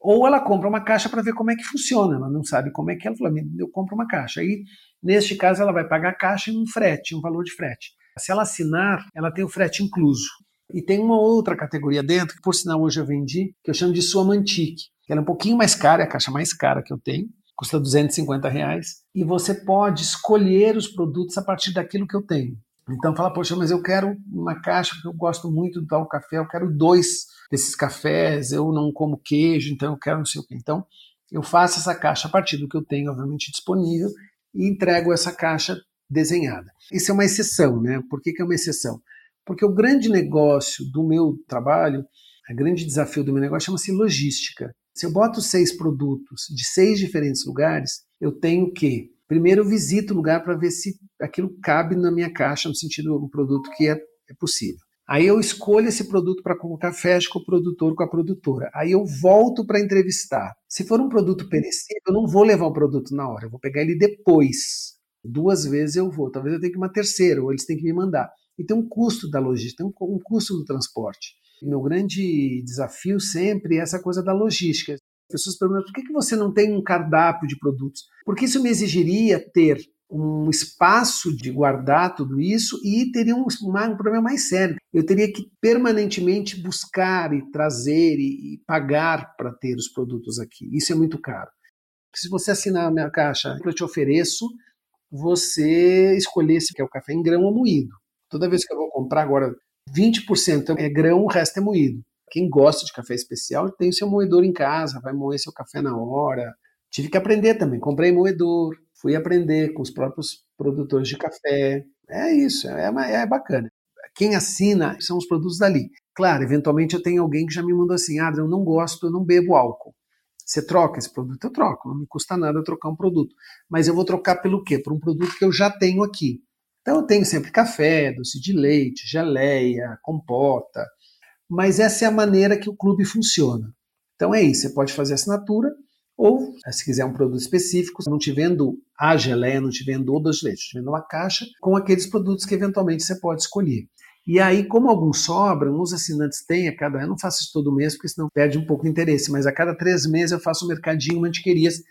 Speaker 2: Ou ela compra uma caixa para ver como é que funciona, ela não sabe como é que ela fala, eu compro uma caixa. Aí, neste caso, ela vai pagar a caixa em um frete, um valor de frete. Se ela assinar, ela tem o frete incluso. E tem uma outra categoria dentro, que por sinal hoje eu vendi, que eu chamo de sua mantique. Ela é um pouquinho mais cara, é a caixa mais cara que eu tenho, custa 250 reais, e você pode escolher os produtos a partir daquilo que eu tenho. Então fala, poxa, mas eu quero uma caixa porque eu gosto muito do tal café, eu quero dois desses cafés, eu não como queijo, então eu quero não sei o quê. Então eu faço essa caixa a partir do que eu tenho, obviamente, disponível e entrego essa caixa desenhada. Isso é uma exceção, né? Por que, que é uma exceção? Porque o grande negócio do meu trabalho, o grande desafio do meu negócio chama-se logística. Se eu boto seis produtos de seis diferentes lugares, eu tenho que primeiro eu visito o lugar para ver se aquilo cabe na minha caixa, no sentido um produto que é, é possível. Aí eu escolho esse produto para colocar, fecho com o produtor, com a produtora. Aí eu volto para entrevistar. Se for um produto perecível, eu não vou levar o produto na hora, eu vou pegar ele depois. Duas vezes eu vou, talvez eu tenha que uma terceira, ou eles têm que me mandar. E tem um custo da logística, tem um custo do transporte. Meu grande desafio sempre é essa coisa da logística. As pessoas perguntam por que você não tem um cardápio de produtos? Porque isso me exigiria ter um espaço de guardar tudo isso e teria um, um, problema mais sério. Eu teria que permanentemente buscar e trazer e, e pagar para ter os produtos aqui. Isso é muito caro. Se você assinar a minha caixa, eu te ofereço você escolher se quer o café em grão ou moído. Toda vez que eu vou comprar agora, 20% é grão, o resto é moído. Quem gosta de café especial tem o seu moedor em casa, vai moer seu café na hora. Tive que aprender também. Comprei moedor, fui aprender com os próprios produtores de café. É isso, é, é bacana. Quem assina são os produtos dali. Claro, eventualmente eu tenho alguém que já me mandou assim: ah, eu não gosto, eu não bebo álcool. Você troca esse produto? Eu troco, não me custa nada trocar um produto. Mas eu vou trocar pelo quê? Por um produto que eu já tenho aqui. Então eu tenho sempre café, doce de leite, geleia, compota, mas essa é a maneira que o clube funciona. Então é isso, você pode fazer assinatura, ou se quiser um produto específico, não te vendo a geleia, não te vendo o doce de leite, te vendo uma caixa com aqueles produtos que eventualmente você pode escolher. E aí, como alguns sobram, os assinantes têm a cada. Eu não faço isso todo mês, porque senão perde um pouco o interesse, mas a cada três meses eu faço um mercadinho mantiquerias.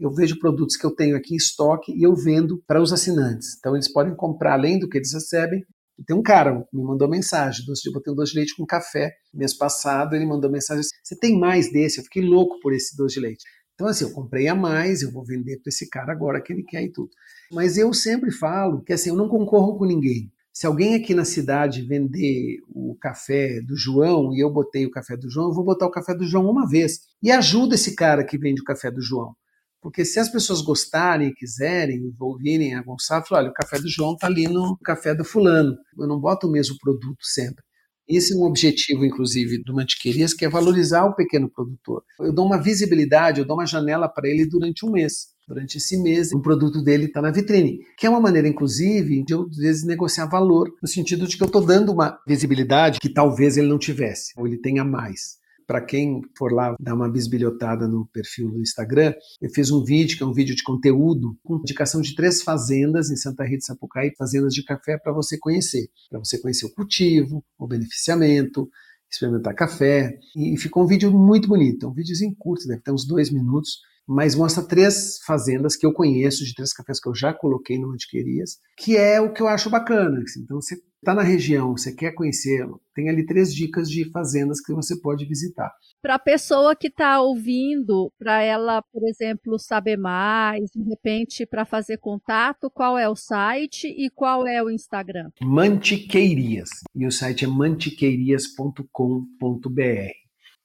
Speaker 2: Eu vejo produtos que eu tenho aqui em estoque e eu vendo para os assinantes. Então, eles podem comprar, além do que eles recebem, tem um cara me mandou mensagem, doce de, botei um doce de leite com café mês passado, ele mandou mensagem, você tem mais desse? Eu fiquei louco por esse doce de leite. Então assim, eu comprei a mais, eu vou vender para esse cara agora que ele quer e tudo. Mas eu sempre falo que assim, eu não concorro com ninguém. Se alguém aqui na cidade vender o café do João e eu botei o café do João, eu vou botar o café do João uma vez. E ajuda esse cara que vende o café do João. Porque se as pessoas gostarem, quiserem, ouvirem a Gonçalo, falar, olha, o café do João está ali no café do fulano. Eu não boto o mesmo produto sempre. Esse é um objetivo, inclusive, do Mantiquerias, que é valorizar o pequeno produtor. Eu dou uma visibilidade, eu dou uma janela para ele durante um mês. Durante esse mês, o produto dele está na vitrine. Que é uma maneira, inclusive, de eu, às vezes, negociar valor, no sentido de que eu estou dando uma visibilidade que talvez ele não tivesse, ou ele tenha mais. Para quem for lá dar uma bisbilhotada no perfil do Instagram, eu fiz um vídeo, que é um vídeo de conteúdo, com indicação de três fazendas em Santa Rita, Sapucaí, fazendas de café para você conhecer. Para você conhecer o cultivo, o beneficiamento, experimentar café. E ficou um vídeo muito bonito, é um videozinho curto, deve ter uns dois minutos, mas mostra três fazendas que eu conheço, de três cafés que eu já coloquei no Antiquerias, que é o que eu acho bacana. Assim. Então, você está na região, você quer conhecê-lo, tem ali três dicas de fazendas que você pode visitar.
Speaker 1: Para a pessoa que está ouvindo, para ela, por exemplo, saber mais, de repente, para fazer contato, qual é o site e qual é o Instagram?
Speaker 2: Mantiqueirias. E o site é mantiqueirias.com.br.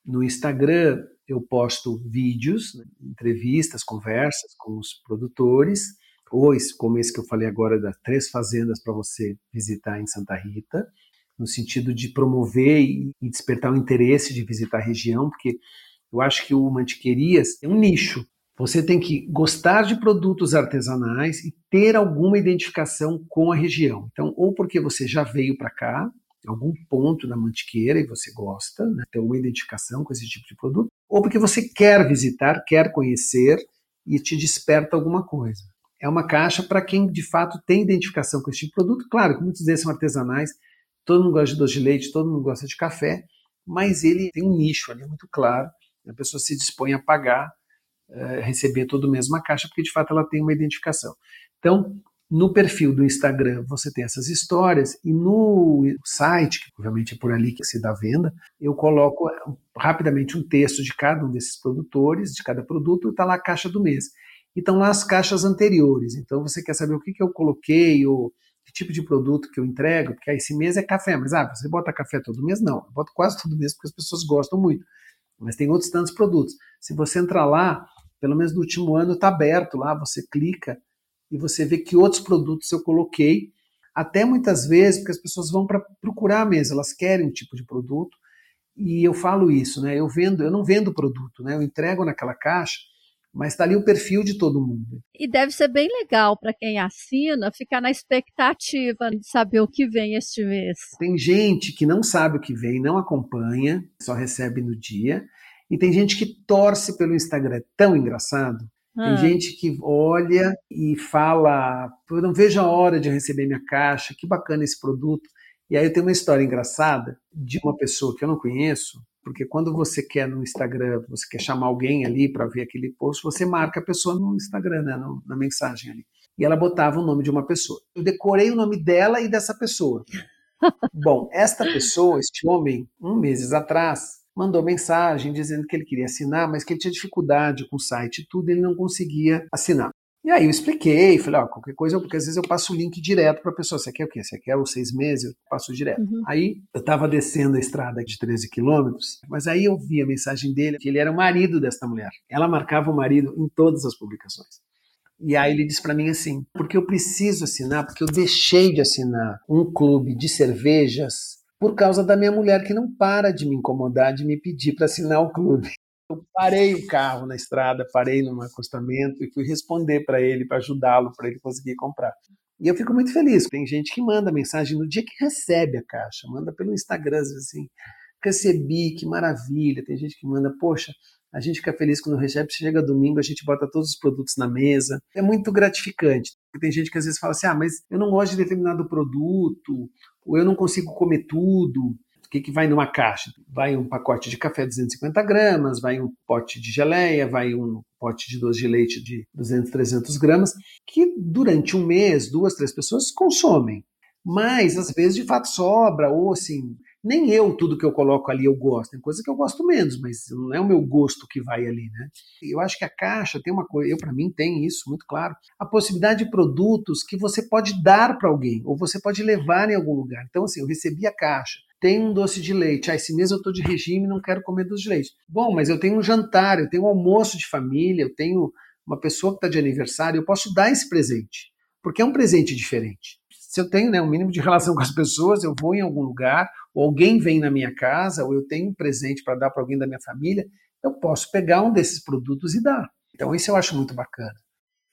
Speaker 2: No Instagram, eu posto vídeos, né, entrevistas, conversas com os produtores, ou como esse que eu falei agora, das três fazendas para você visitar em Santa Rita, no sentido de promover e despertar o interesse de visitar a região, porque eu acho que o Mantiquerias é um nicho. Você tem que gostar de produtos artesanais e ter alguma identificação com a região. Então, ou porque você já veio para cá, algum ponto da mantiqueira e você gosta, né, ter uma identificação com esse tipo de produto, ou porque você quer visitar, quer conhecer e te desperta alguma coisa. É uma caixa para quem de fato tem identificação com esse tipo de produto. Claro que muitos deles são artesanais, todo mundo gosta de doce de leite, todo mundo gosta de café, mas ele tem um nicho ali muito claro. A pessoa se dispõe a pagar, uh, receber todo mês uma caixa, porque de fato ela tem uma identificação. Então, no perfil do Instagram você tem essas histórias e no site, que obviamente é por ali que se dá venda, eu coloco eh, rapidamente um texto de cada um desses produtores, de cada produto, está lá a caixa do mês. E estão lá as caixas anteriores. Então você quer saber o que, que eu coloquei, ou que tipo de produto que eu entrego, porque ah, esse mês é café, mas ah, você bota café todo mês? Não, eu boto quase todo mês porque as pessoas gostam muito. Mas tem outros tantos produtos. Se você entrar lá, pelo menos no último ano está aberto lá, você clica e você vê que outros produtos eu coloquei, até muitas vezes, porque as pessoas vão para procurar mesmo, elas querem um tipo de produto, e eu falo isso, né? Eu vendo, eu não vendo produto, né? Eu entrego naquela caixa, mas está ali o perfil de todo mundo.
Speaker 1: E deve ser bem legal para quem assina ficar na expectativa de saber o que vem este mês.
Speaker 2: Tem gente que não sabe o que vem, não acompanha, só recebe no dia. E tem gente que torce pelo Instagram. É tão engraçado. Tem ah. gente que olha e fala: eu não vejo a hora de receber minha caixa, que bacana esse produto. E aí eu tenho uma história engraçada de uma pessoa que eu não conheço, Porque quando você quer no Instagram, você quer chamar alguém ali para ver aquele post, você marca a pessoa no Instagram, né, no, na mensagem ali. E ela botava o nome de uma pessoa. Eu decorei o nome dela e dessa pessoa. Bom, esta pessoa, este homem, um meses atrás, mandou mensagem dizendo que ele queria assinar, mas que ele tinha dificuldade com o site e tudo, ele não conseguia assinar. E aí eu expliquei, falei, ó, qualquer coisa, porque às vezes eu passo o link direto para a pessoa. Você quer o quê? Você quer os seis meses? Eu passo direto. Uhum. Aí eu estava descendo a estrada de 13 quilômetros, mas aí eu vi a mensagem dele, que ele era o marido desta mulher. Ela marcava o marido em todas as publicações. E aí ele disse para mim assim, porque eu preciso assinar, porque eu deixei de assinar um clube de cervejas por causa da minha mulher que não para de me incomodar, de me pedir para assinar o clube. Eu parei o carro na estrada, parei num acostamento e fui responder para ele, para ajudá-lo, para ele conseguir comprar. E eu fico muito feliz. Tem gente que manda mensagem no dia que recebe a caixa, manda pelo Instagram assim, recebi, que maravilha. Tem gente que manda, poxa, a gente fica feliz quando recebe, chega domingo, a gente bota todos os produtos na mesa. É muito gratificante. Tem gente que às vezes fala assim: ah, mas eu não gosto de determinado produto, ou eu não consigo comer tudo. O que, que vai numa caixa? Vai um pacote de café de 250 gramas, vai um pote de geleia, vai um pote de doce de leite de 200, 300 gramas, que durante um mês, duas, três pessoas consomem. Mas, às vezes, de fato, sobra, ou assim, nem eu, tudo que eu coloco ali, eu gosto. Tem coisa que eu gosto menos, mas não é o meu gosto que vai ali, né? Eu acho que a caixa tem uma coisa, eu para mim tem isso muito claro, a possibilidade de produtos que você pode dar para alguém, ou você pode levar em algum lugar. Então, assim, eu recebi a caixa, tem um doce de leite. Ah, esse mês eu estou de regime não quero comer doce de leite. Bom, mas eu tenho um jantar, eu tenho um almoço de família, eu tenho uma pessoa que está de aniversário, eu posso dar esse presente, porque é um presente diferente. Se eu tenho né, um mínimo de relação com as pessoas, eu vou em algum lugar, ou alguém vem na minha casa, ou eu tenho um presente para dar para alguém da minha família, eu posso pegar um desses produtos e dar. Então, isso eu acho muito bacana.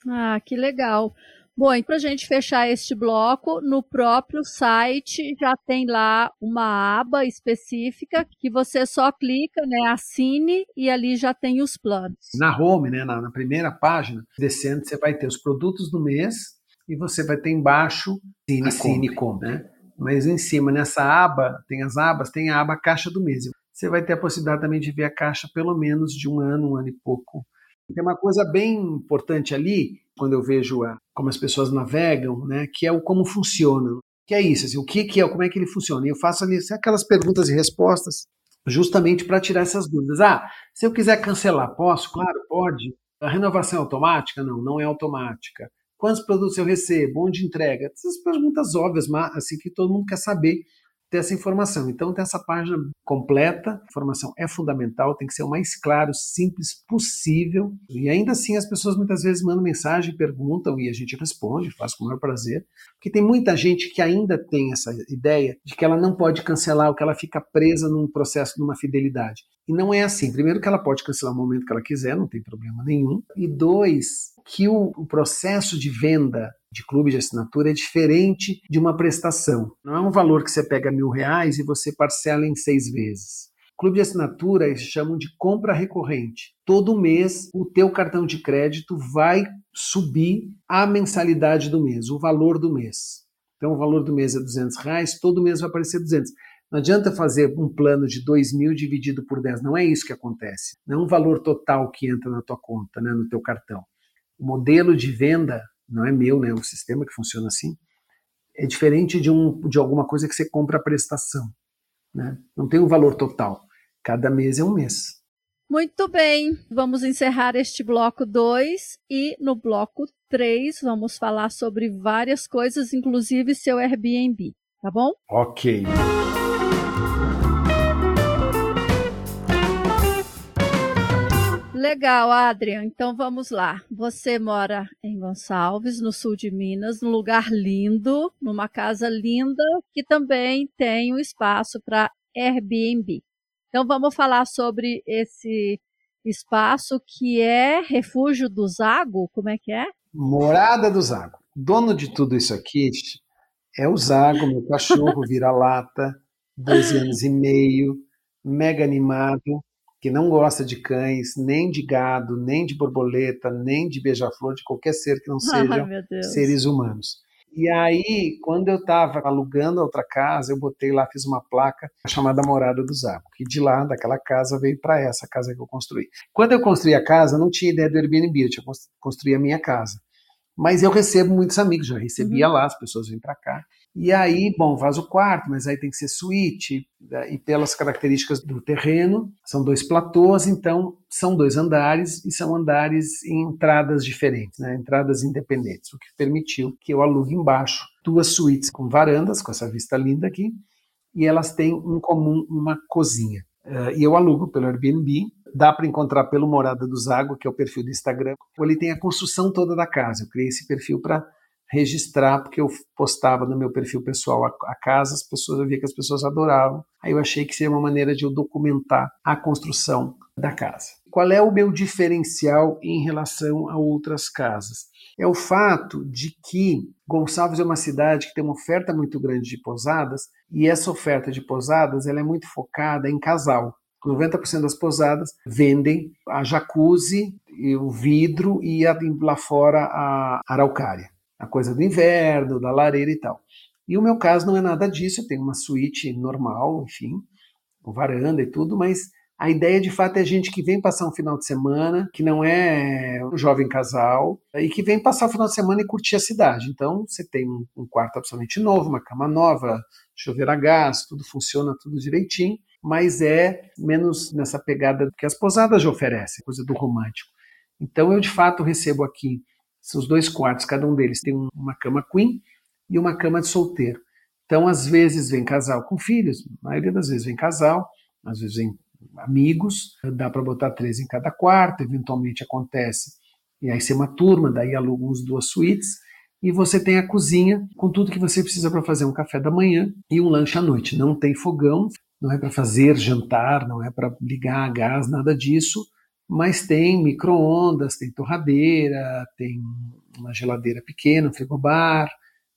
Speaker 1: Ah, que legal. Bom, e para a gente fechar este bloco, no próprio site já tem lá uma aba específica que você só clica, né, assine e ali já tem os planos.
Speaker 2: Na home, né, na, na primeira página, descendo, você vai ter os produtos do mês e você vai ter embaixo Cine, assine com, né? Mas em cima, nessa aba, tem as abas, tem a aba caixa do mês. Você vai ter a possibilidade também de ver a caixa pelo menos de um ano, um ano e pouco. Tem uma coisa bem importante ali, quando eu vejo a, como as pessoas navegam, né, que é o como funciona. Que é isso, assim, o que, que é, como é que ele funciona. E eu faço ali assim, aquelas perguntas e respostas justamente para tirar essas dúvidas. Ah, se eu quiser cancelar, posso? Claro, pode. A renovação é automática? Não, não é automática. Quantos produtos eu recebo? Onde entrega? Essas perguntas óbvias, mas assim que todo mundo quer saber ter essa informação. Então, tem essa página completa. A informação é fundamental, tem que ser o mais claro, simples possível. E ainda assim, as pessoas muitas vezes mandam mensagem, perguntam e a gente responde, faz com o maior prazer. Porque tem muita gente que ainda tem essa ideia de que ela não pode cancelar, ou que ela fica presa num processo de uma fidelidade. E não é assim. Primeiro, que ela pode cancelar no momento que ela quiser, não tem problema nenhum. E dois, que o, processo de venda de clube de assinatura é diferente de uma prestação. Não é um valor que você pega mil reais e você parcela em seis vezes. Clube de assinatura eles chamam de compra recorrente. Todo mês o teu cartão de crédito vai subir a mensalidade do mês, o valor do mês. Então o valor do mês é 200 reais, todo mês vai aparecer 200. Não adianta fazer um plano de 2 mil dividido por 10, não é isso que acontece. Não é um valor total que entra na tua conta, né, no teu cartão. O modelo de venda não é meu, né? O sistema que funciona assim é diferente de, um, de alguma coisa que você compra a prestação, né? Não tem um valor total. Cada mês é um mês.
Speaker 1: Muito bem, vamos encerrar este bloco 2 e no bloco 3 vamos falar sobre várias coisas, inclusive seu Airbnb, tá bom?
Speaker 2: Ok.
Speaker 1: Legal, Adrian. Então vamos lá. Você mora em Gonçalves, no sul de Minas, num lugar lindo, numa casa linda, que também tem um espaço para Airbnb. Então vamos falar sobre esse espaço que é Refúgio do Zago, como é que é?
Speaker 2: Morada do Zago. Dono de tudo isso aqui é o Zago, meu cachorro vira-lata, 12 anos e meio, mega animado, que não gosta de cães, nem de gado, nem de borboleta, nem de beija-flor, de qualquer ser que não seja seres humanos. E aí, quando eu estava alugando a outra casa, eu botei lá, fiz uma placa chamada Morada do Zago, que de lá, daquela casa, veio para essa casa que eu construí. Quando eu construí a casa, não tinha ideia do Airbnb, eu tinha construído a minha casa. Mas eu recebo muitos amigos, já recebia uhum. lá, as pessoas vêm para cá. E aí, bom, faz o quarto, mas aí tem que ser suíte, né, e pelas características do terreno, são dois platôs, então são dois andares, e são andares em entradas diferentes, né, entradas independentes, o que permitiu que eu alugue embaixo duas suítes com varandas, com essa vista linda aqui, e elas têm em comum uma cozinha. Uh, e eu alugo pelo Airbnb, dá para encontrar pelo Morada do Zago, que é o perfil do Instagram. Ali tem a construção toda da casa. Eu criei esse perfil para registrar, porque eu postava no meu perfil pessoal a, a, casa, as pessoas, eu via que as pessoas adoravam. Aí eu achei que seria uma maneira de eu documentar a construção da casa. Qual é o meu diferencial em relação a outras casas? É o fato de que Gonçalves é uma cidade que tem uma oferta muito grande de pousadas e essa oferta de pousadas ela é muito focada em casal. 90% das pousadas vendem a jacuzzi, o vidro e lá fora a araucária a coisa do inverno, da lareira e tal. E o meu caso não é nada disso, eu tenho uma suíte normal, enfim, com varanda e tudo, mas a ideia de fato é gente que vem passar um final de semana, que não é um jovem casal, e que vem passar o final de semana e curtir a cidade. Então você tem um quarto absolutamente novo, uma cama nova, chuveiro a gás, tudo funciona, tudo direitinho, mas é menos nessa pegada que as posadas já oferecem, coisa do romântico. Então eu de fato recebo aqui são os dois quartos, cada um deles tem uma cama queen e uma cama de solteiro. Então, às vezes vem casal com filhos, a maioria das vezes vem casal, às vezes vem amigos, dá para botar três em cada quarto, eventualmente acontece, e aí ser uma turma, daí alugam as duas suítes, e você tem a cozinha com tudo que você precisa para fazer um café da manhã e um lanche à noite. Não tem fogão, não é para fazer jantar, não é para ligar a gás, nada disso mas tem micro-ondas, tem torradeira, tem uma geladeira pequena, um frigobar,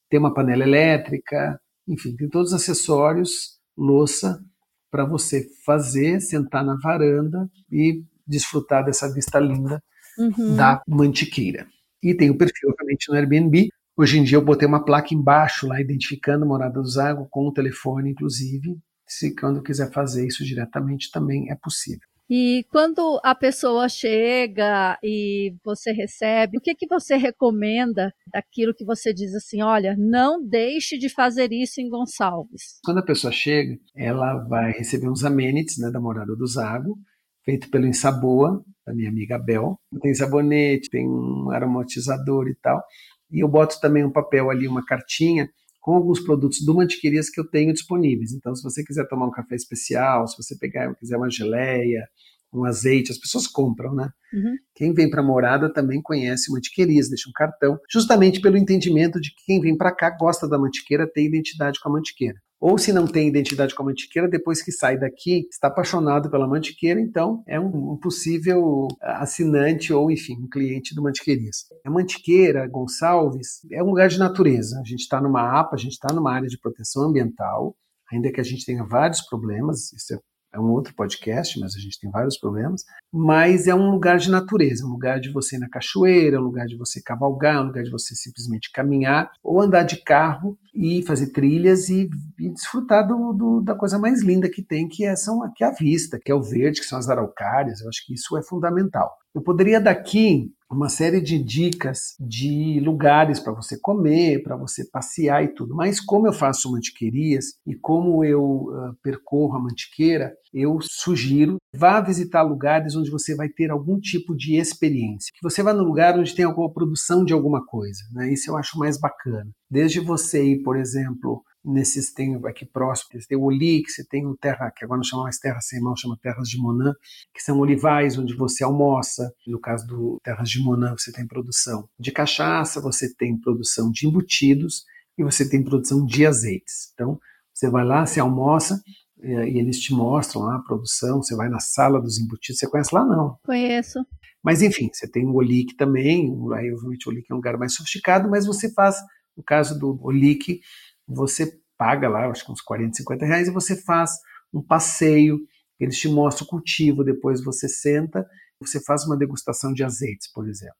Speaker 2: tem uma panela elétrica, enfim, tem todos os acessórios, louça, para você fazer, sentar na varanda e desfrutar dessa vista linda uhum. da Mantiqueira. E tem o perfil, obviamente, no Airbnb. Hoje em dia eu botei uma placa embaixo lá, identificando a Morada do Zago, com o telefone, inclusive. Se quando quiser fazer isso diretamente, também é possível.
Speaker 1: E quando a pessoa chega e você recebe, o que, que você recomenda daquilo que você diz assim, olha, não deixe de fazer isso em Gonçalves?
Speaker 2: Quando a pessoa chega, ela vai receber uns amenities né, da Morada do Zago, feito pelo Insaboa, da minha amiga Bel. Tem sabonete, tem um aromatizador e tal. E eu boto também um papel ali, uma cartinha, com alguns produtos do Mantiquerias que eu tenho disponíveis. Então, se você quiser tomar um café especial, se você pegar, quiser uma geleia, um azeite, as pessoas compram, né? Uhum. Quem vem para morada também conhece mantiqueirias, deixa um cartão, justamente pelo entendimento de que quem vem para cá gosta da mantiqueira, tem identidade com a mantiqueira. Ou se não tem identidade com a mantiqueira, depois que sai daqui, está apaixonado pela mantiqueira, então é um, um possível assinante ou, enfim, um cliente do Mantiqueirias. A Mantiqueira, Gonçalves, é um lugar de natureza. A gente está numa APA, a gente está numa área de proteção ambiental, ainda que a gente tenha vários problemas, isso é é um outro podcast, mas a gente tem vários problemas. Mas é um lugar de natureza, um lugar de você ir na cachoeira, um lugar de você cavalgar, um lugar de você simplesmente caminhar ou andar de carro e fazer trilhas e, e desfrutar do, do, da coisa mais linda que tem, que é, são, que é a vista, que é o verde, que são as araucárias. Eu acho que isso é fundamental. Eu poderia daqui uma série de dicas de lugares para você comer, para você passear e tudo. Mas como eu faço mantiquerias e como eu uh, percorro a mantiqueira, eu sugiro vá visitar lugares onde você vai ter algum tipo de experiência. Que você vá no lugar onde tem alguma produção de alguma coisa, né? Isso eu acho mais bacana. Desde você ir, por exemplo, nesses tem aqui próximo, você tem o Olix, você tem o Terra, que agora não chama mais Terra Sem Mão, chama Terras de Monan, que são olivais onde você almoça. No caso do Terras de Monan, você tem produção de cachaça, você tem produção de embutidos e você tem produção de azeites. Então, você vai lá, você almoça e eles te mostram lá a produção, você vai na sala dos embutidos, você conhece lá não?
Speaker 1: Conheço.
Speaker 2: Mas enfim, você tem o Olic também, aí obviamente o Olic é um lugar mais sofisticado, mas você faz, no caso do Olic, você paga lá, acho que uns 40, 50 reais, e você faz um passeio, eles te mostram o cultivo, depois você senta, você faz uma degustação de azeites, por exemplo.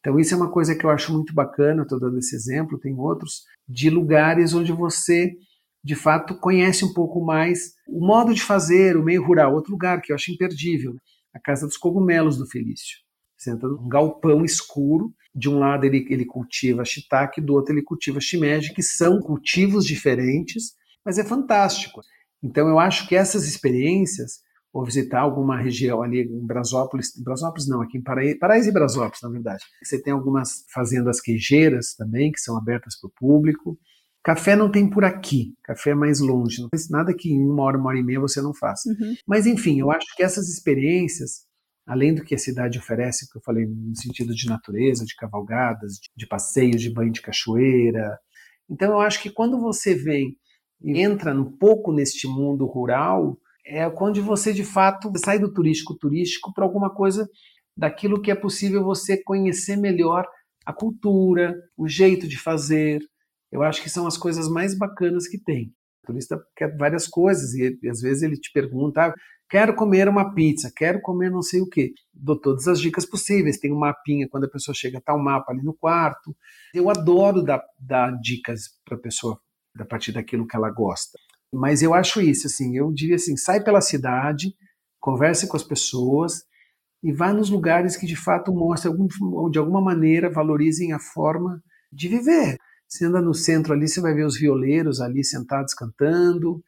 Speaker 2: Então, isso é uma coisa que eu acho muito bacana, estou dando esse exemplo, tem outros, de lugares onde você, de fato, conhece um pouco mais o modo de fazer, o meio rural. Outro lugar que eu acho imperdível, a Casa dos Cogumelos do Felício. Entra num galpão escuro, de um lado ele, ele cultiva shiitake, do outro ele cultiva shimeji, que são cultivos diferentes, mas é fantástico. Então, eu acho que essas experiências ou visitar alguma região ali em Brasópolis, Brasópolis não, aqui em Paraíso, Paraíso e Brasópolis, na verdade. Você tem algumas fazendas queijeiras também, que são abertas para o público. Café não tem por aqui, café é mais longe, não tem nada que em uma hora, uma hora e meia você não faça. Uhum. Mas enfim, eu acho que essas experiências, além do que a cidade oferece, que eu falei no sentido de natureza, de cavalgadas, de, passeios, de banho de cachoeira. Então eu acho que quando você vem e entra um pouco neste mundo rural, é quando você de fato sai do turístico turístico para alguma coisa daquilo que é possível você conhecer melhor a cultura, o jeito de fazer. Eu acho que são as coisas mais bacanas que tem. O turista quer várias coisas e, e às vezes ele te pergunta: ah, quero comer uma pizza, quero comer não sei o quê. Dou todas as dicas possíveis. Tem um mapinha quando a pessoa chega, tá um mapa ali no quarto. Eu adoro dar, dar dicas para a pessoa a partir daquilo que ela gosta. Mas eu acho isso, assim, eu diria assim, sai pela cidade, converse com as pessoas e vá nos lugares que de fato mostrem, algum, de alguma maneira, valorizem a forma de viver. Você anda no centro ali, você vai ver os violeiros ali sentados cantando,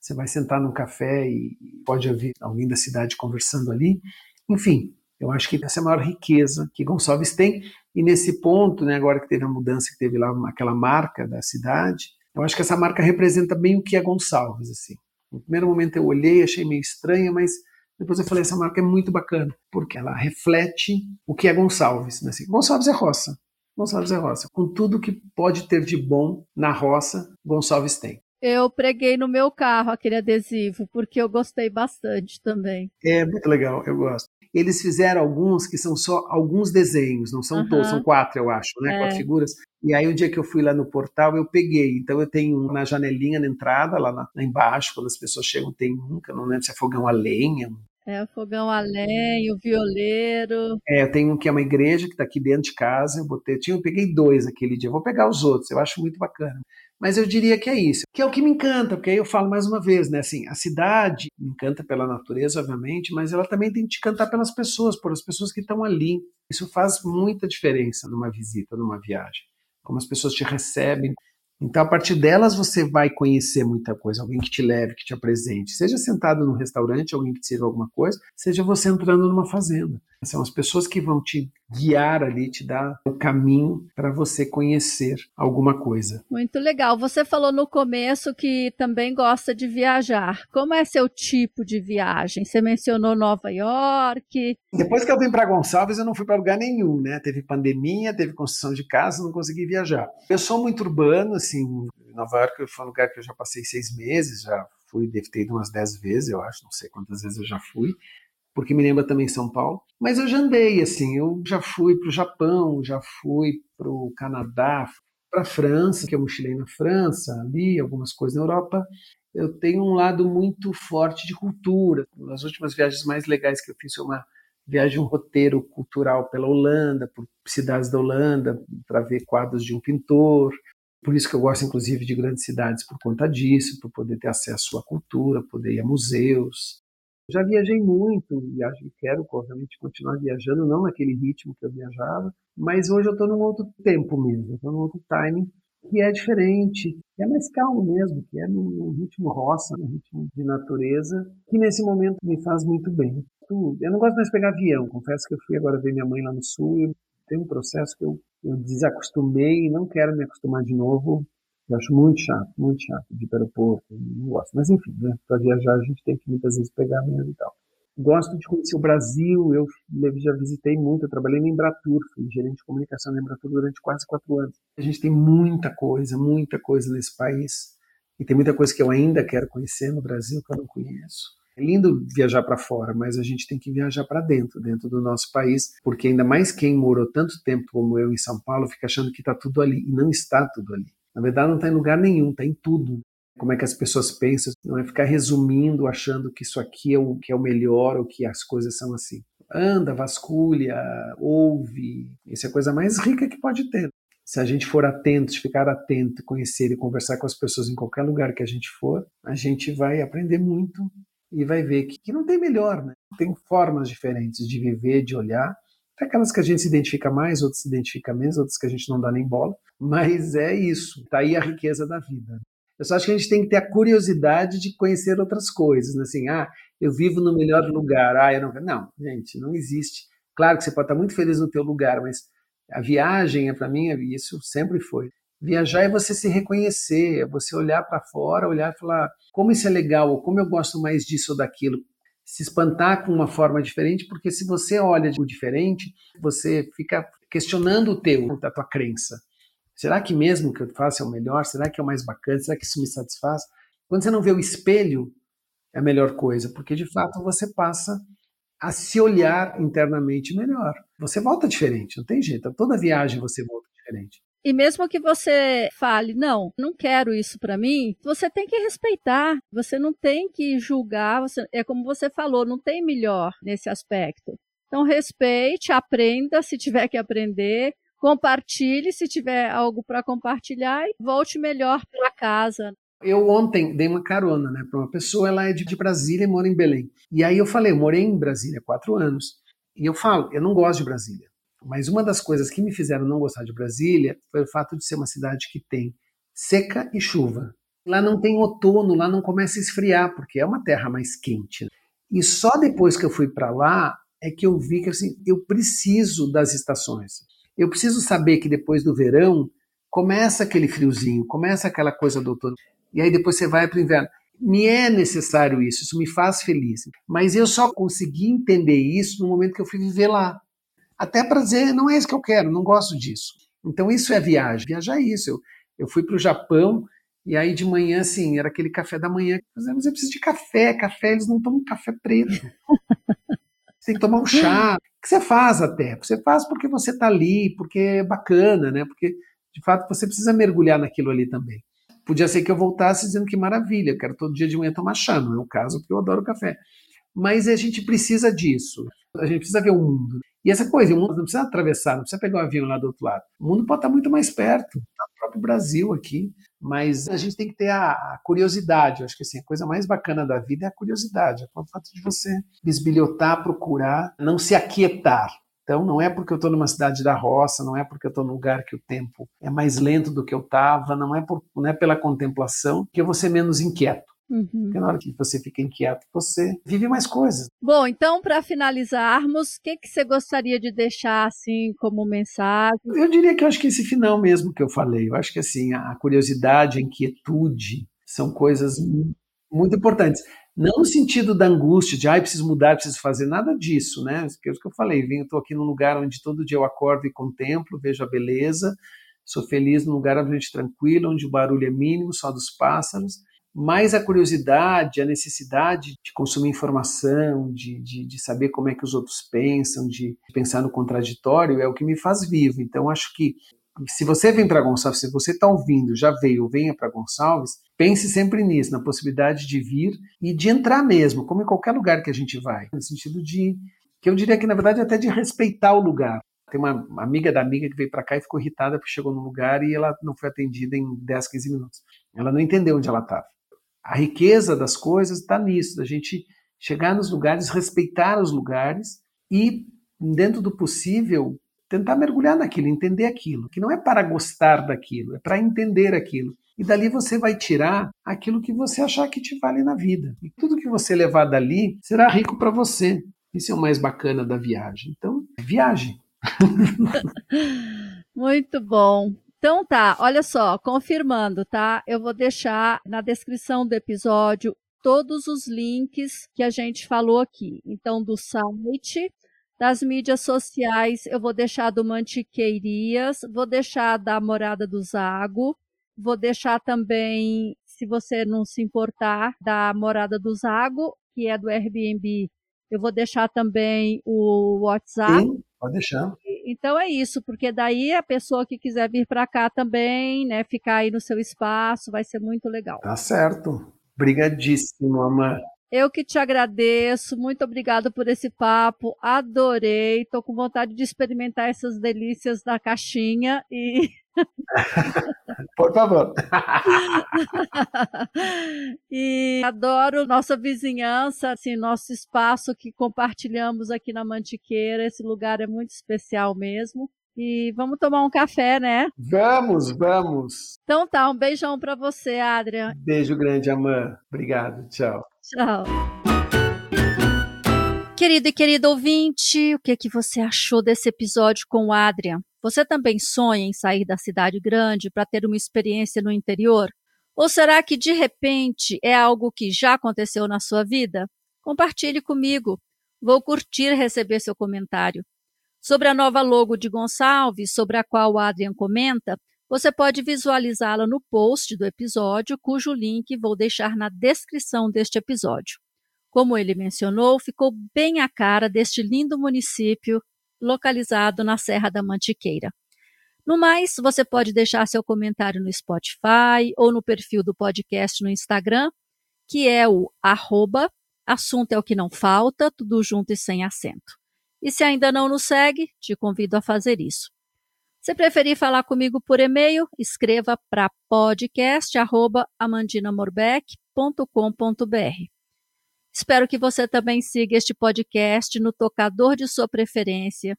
Speaker 2: você vai sentar num café e pode ouvir alguém da cidade conversando ali. Enfim, eu acho que essa é a maior riqueza que Gonçalves tem. E nesse ponto, né, agora que teve a mudança, que teve lá aquela marca da cidade, eu acho que essa marca representa bem o que é Gonçalves, assim. No primeiro momento eu olhei, achei meio estranha, mas depois eu falei, essa marca é muito bacana, porque ela reflete o que é Gonçalves. Né? Assim, Gonçalves é roça. Gonçalves é roça. Com tudo que pode ter de bom na roça, Gonçalves tem.
Speaker 1: Eu preguei no meu carro aquele adesivo, porque eu gostei bastante também.
Speaker 2: É muito legal, eu gosto. Eles fizeram alguns que são só alguns desenhos, não são uhum. todos, são quatro, eu acho, né? É. Quatro figuras. E aí, o dia que eu fui lá no portal, eu peguei. Então, eu tenho um na janelinha na entrada, lá, na, lá embaixo, quando as pessoas chegam, tem um, que eu não lembro se é fogão a lenha.
Speaker 1: É, o fogão a lenha, o violeiro.
Speaker 2: É, eu tenho um que é uma igreja que está aqui dentro de casa. Eu botei, eu, tinha, eu peguei dois aquele dia. Vou pegar os outros, eu acho muito bacana. Mas eu diria que é isso, que é o que me encanta, porque aí eu falo mais uma vez, né? Assim, a cidade me encanta pela natureza, obviamente, mas ela também tem que te encantar pelas pessoas, por as pessoas que estão ali. Isso faz muita diferença numa visita, numa viagem como as pessoas te recebem. Então, a partir delas, você vai conhecer muita coisa. Alguém que te leve, que te apresente. Seja sentado num restaurante, alguém que te sirva alguma coisa, seja você entrando numa fazenda. São as pessoas que vão te guiar ali, te dar o caminho para você conhecer alguma coisa.
Speaker 1: Muito legal. Você falou no começo que também gosta de viajar. Como é seu tipo de viagem? Você mencionou Nova York.
Speaker 2: Depois que eu vim para Gonçalves, eu não fui para lugar nenhum, né? Teve pandemia, teve construção de casa, não consegui viajar. Eu sou muito urbano, assim. Nova York foi um lugar que eu já passei seis meses, já fui, deve ter ido umas dez vezes, eu acho, não sei quantas vezes eu já fui porque me lembra também São Paulo. Mas eu já andei, assim, eu já fui para o Japão, já fui para o Canadá, para a França, que eu mochilei na França, ali, algumas coisas na Europa. Eu tenho um lado muito forte de cultura. As últimas viagens mais legais que eu fiz foi uma viagem, um roteiro cultural pela Holanda, por cidades da Holanda, para ver quadros de um pintor. Por isso que eu gosto, inclusive, de grandes cidades por conta disso, por poder ter acesso à cultura, poder ir a museus, já viajei muito, viajo, quero, obviamente, continuar viajando, não naquele ritmo que eu viajava, mas hoje eu estou num outro tempo mesmo, estou num outro timing que é diferente, que é mais calmo mesmo, que é num ritmo roça, num ritmo de natureza, que nesse momento me faz muito bem. Eu não gosto mais de pegar avião, confesso que eu fui agora ver minha mãe lá no sul e tem um processo que eu, eu desacostumei e não quero me acostumar de novo eu acho muito chato, muito chato de ir para o aeroporto, não gosto. Mas enfim, né, para viajar a gente tem que muitas vezes pegar mesmo e tal. Gosto de conhecer o Brasil, eu já visitei muito, eu trabalhei na Embratur, fui gerente de comunicação na Embratur durante quase quatro anos. A gente tem muita coisa, muita coisa nesse país, e tem muita coisa que eu ainda quero conhecer no Brasil que eu não conheço. É lindo viajar para fora, mas a gente tem que viajar para dentro, dentro do nosso país, porque ainda mais quem morou tanto tempo como eu em São Paulo fica achando que está tudo ali, e não está tudo ali. Na verdade, não está em lugar nenhum, está em tudo. Como é que as pessoas pensam, não é ficar resumindo, achando que isso aqui é o que é o melhor ou que as coisas são assim. anda, vasculha, ouve. Isso é a coisa mais rica que pode ter. Se a gente for atento, ficar atento, conhecer e conversar com as pessoas em qualquer lugar que a gente for, a gente vai aprender muito e vai ver que, que não tem melhor, né? Tem formas diferentes de viver, de olhar. Tem aquelas que a gente se identifica mais, outras se identifica menos, outras que a gente não dá nem bola. Mas é isso. Tá aí a riqueza da vida. Eu só acho que a gente tem que ter a curiosidade de conhecer outras coisas. Né? Assim, ah, eu vivo no melhor lugar. Ah, eu não. Não, gente, não existe. Claro que você pode estar muito feliz no teu lugar, mas a viagem, é para mim, é isso sempre foi. Viajar é você se reconhecer, é você olhar para fora, olhar e falar como isso é legal, ou como eu gosto mais disso ou daquilo. Se espantar com uma forma diferente, porque se você olha de diferente, você fica questionando o teu, a tua crença. Será que mesmo o que eu faço é o melhor? Será que é o mais bacana? Será que isso me satisfaz? Quando você não vê o espelho, é a melhor coisa, porque de fato você passa a se olhar internamente melhor. Você volta diferente, não tem jeito. Toda viagem você volta diferente.
Speaker 1: E mesmo que você fale, não, não quero isso para mim, você tem que respeitar, você não tem que julgar, você, é como você falou, não tem melhor nesse aspecto. Então respeite, aprenda se tiver que aprender, compartilhe se tiver algo para compartilhar e volte melhor para casa.
Speaker 2: Eu ontem dei uma carona né, para uma pessoa, ela é de, Brasília e mora em Belém. E aí eu falei, eu morei em Brasília há quatro anos. E eu falo, eu não gosto de Brasília. Mas uma das coisas que me fizeram não gostar de Brasília foi o fato de ser uma cidade que tem seca e chuva. Lá não tem outono, lá não começa a esfriar, porque é uma terra mais quente. E só depois que eu fui para lá é que eu vi que assim, eu preciso das estações. Eu preciso saber que depois do verão começa aquele friozinho, começa aquela coisa do outono e aí depois você vai para o inverno. Me é necessário isso, isso me faz feliz. Mas eu só consegui entender isso no momento que eu fui viver lá. Até para dizer, não é isso que eu quero, não gosto disso. Então isso é viagem. Viajar é isso. Eu, eu fui para o Japão e aí de manhã, assim, era aquele café da manhã. Mas eu preciso de café, café, eles não tomam café preto. Você tem que tomar um chá. O que você faz até? Você faz porque você está ali, porque é bacana, né? Porque, de fato, você precisa mergulhar naquilo ali também. Podia ser que eu voltasse dizendo que maravilha, eu quero todo dia de manhã tomar chá, não é o caso, porque eu adoro café. Mas a gente precisa disso, a gente precisa ver o mundo. E essa coisa, o mundo não precisa atravessar, não precisa pegar um avião lá do outro lado. O mundo pode estar muito mais perto, tá no próprio Brasil aqui, mas a gente tem que ter a, a curiosidade. Eu acho que assim, a coisa mais bacana da vida é a curiosidade, é o fato de você bisbilhotar, procurar, não se aquietar. Então, não é porque eu estou numa cidade da roça, não é porque eu estou num lugar que o tempo é mais lento do que eu estava, não, é não é pela contemplação que eu vou ser menos inquieto. Uhum. Porque na hora que você fica inquieto, você vive mais coisas.
Speaker 1: Bom, então, para finalizarmos, o que, que você gostaria de deixar assim como mensagem?
Speaker 2: Eu diria que eu acho que esse final mesmo que eu falei, eu acho que assim, a curiosidade, a inquietude são coisas muito importantes. Não no sentido da angústia, de, ai, ah, preciso mudar, preciso fazer, nada disso, né? É o que eu falei, vim, estou aqui num lugar onde todo dia eu acordo e contemplo, vejo a beleza, sou feliz num lugar ambiente tranquilo, onde o barulho é mínimo, só dos pássaros, mas a curiosidade, a necessidade de consumir informação, de, de, de, saber como é que os outros pensam, de pensar no contraditório, é o que me faz vivo. Então, acho que se você vem para Gonçalves, se você está ouvindo, já veio, venha para Gonçalves, pense sempre nisso, na possibilidade de vir e de entrar mesmo, como em qualquer lugar que a gente vai, no sentido de, que eu diria que na verdade até de respeitar o lugar. Tem uma amiga da amiga que veio para cá e ficou irritada porque chegou no lugar e ela não foi atendida em 10, 15 minutos. Ela não entendeu onde ela estava. A riqueza das coisas está nisso, da gente chegar nos lugares, respeitar os lugares e, dentro do possível, tentar mergulhar naquilo, entender aquilo, que não é para gostar daquilo, é para entender aquilo. E dali você vai tirar aquilo que você achar que te vale na vida. E tudo que você levar dali será rico para você. Isso é o mais bacana da viagem. Então, viagem.
Speaker 1: Muito bom. Então tá, olha só, confirmando, tá? Eu vou deixar na descrição do episódio todos os links que a gente falou aqui. Então, do site, das mídias sociais, eu vou deixar do Mantiqueirias, vou deixar da Morada do Zago, vou deixar também, se você não se importar, da Morada do Zago, que é do Airbnb, eu vou deixar também o WhatsApp.
Speaker 2: Sim, pode deixar.
Speaker 1: Então é isso, porque daí a pessoa que quiser vir para cá também, né, ficar aí no seu espaço, vai ser muito legal.
Speaker 2: Tá certo. Obrigadíssimo, Amanda.
Speaker 1: Eu que te agradeço, muito obrigada por esse papo, adorei, tô com vontade de experimentar essas delícias da caixinha e
Speaker 2: Por favor.
Speaker 1: e adoro nossa vizinhança, assim, nosso espaço que compartilhamos aqui na Mantiqueira. Esse lugar é muito especial mesmo. E vamos tomar um café, né?
Speaker 2: Vamos, vamos.
Speaker 1: Então tá, um beijão para você, Adrian.
Speaker 2: Beijo grande, Amã. Obrigado, tchau.
Speaker 1: Tchau. Querido e querido ouvinte, o que, que você achou desse episódio com o Adrian? Você também sonha em sair da cidade grande para ter uma experiência no interior? Ou será que de repente é algo que já aconteceu na sua vida? Compartilhe comigo. Vou curtir receber seu comentário. Sobre a nova logo de Gonçalves, sobre a qual o Adrian comenta, você pode visualizá-la no post do episódio, cujo link vou deixar na descrição deste episódio. Como ele mencionou, ficou bem a cara deste lindo município localizado na Serra da Mantiqueira. No mais, você pode deixar seu comentário no Spotify ou no perfil do podcast no Instagram, que é o arroba, assunto é o que não falta, tudo junto e sem acento. E se ainda não nos segue, te convido a fazer isso. Se preferir falar comigo por e-mail, escreva para podcast@amandinamorbeck.com.br. Espero que você também siga este podcast no tocador de sua preferência,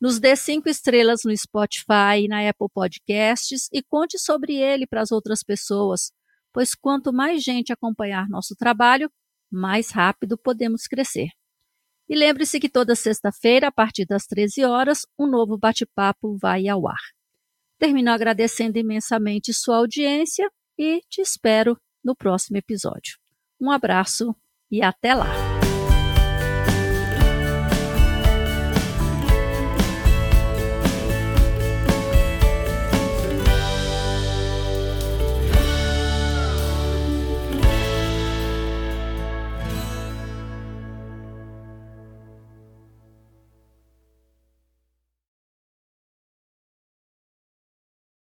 Speaker 1: nos dê cinco estrelas no Spotify e na Apple Podcasts e conte sobre ele para as outras pessoas, pois quanto mais gente acompanhar nosso trabalho, mais rápido podemos crescer. E lembre-se que toda sexta-feira, a partir das 13 horas, um novo bate-papo vai ao ar. Termino agradecendo imensamente sua audiência e te espero no próximo episódio. Um abraço e até lá!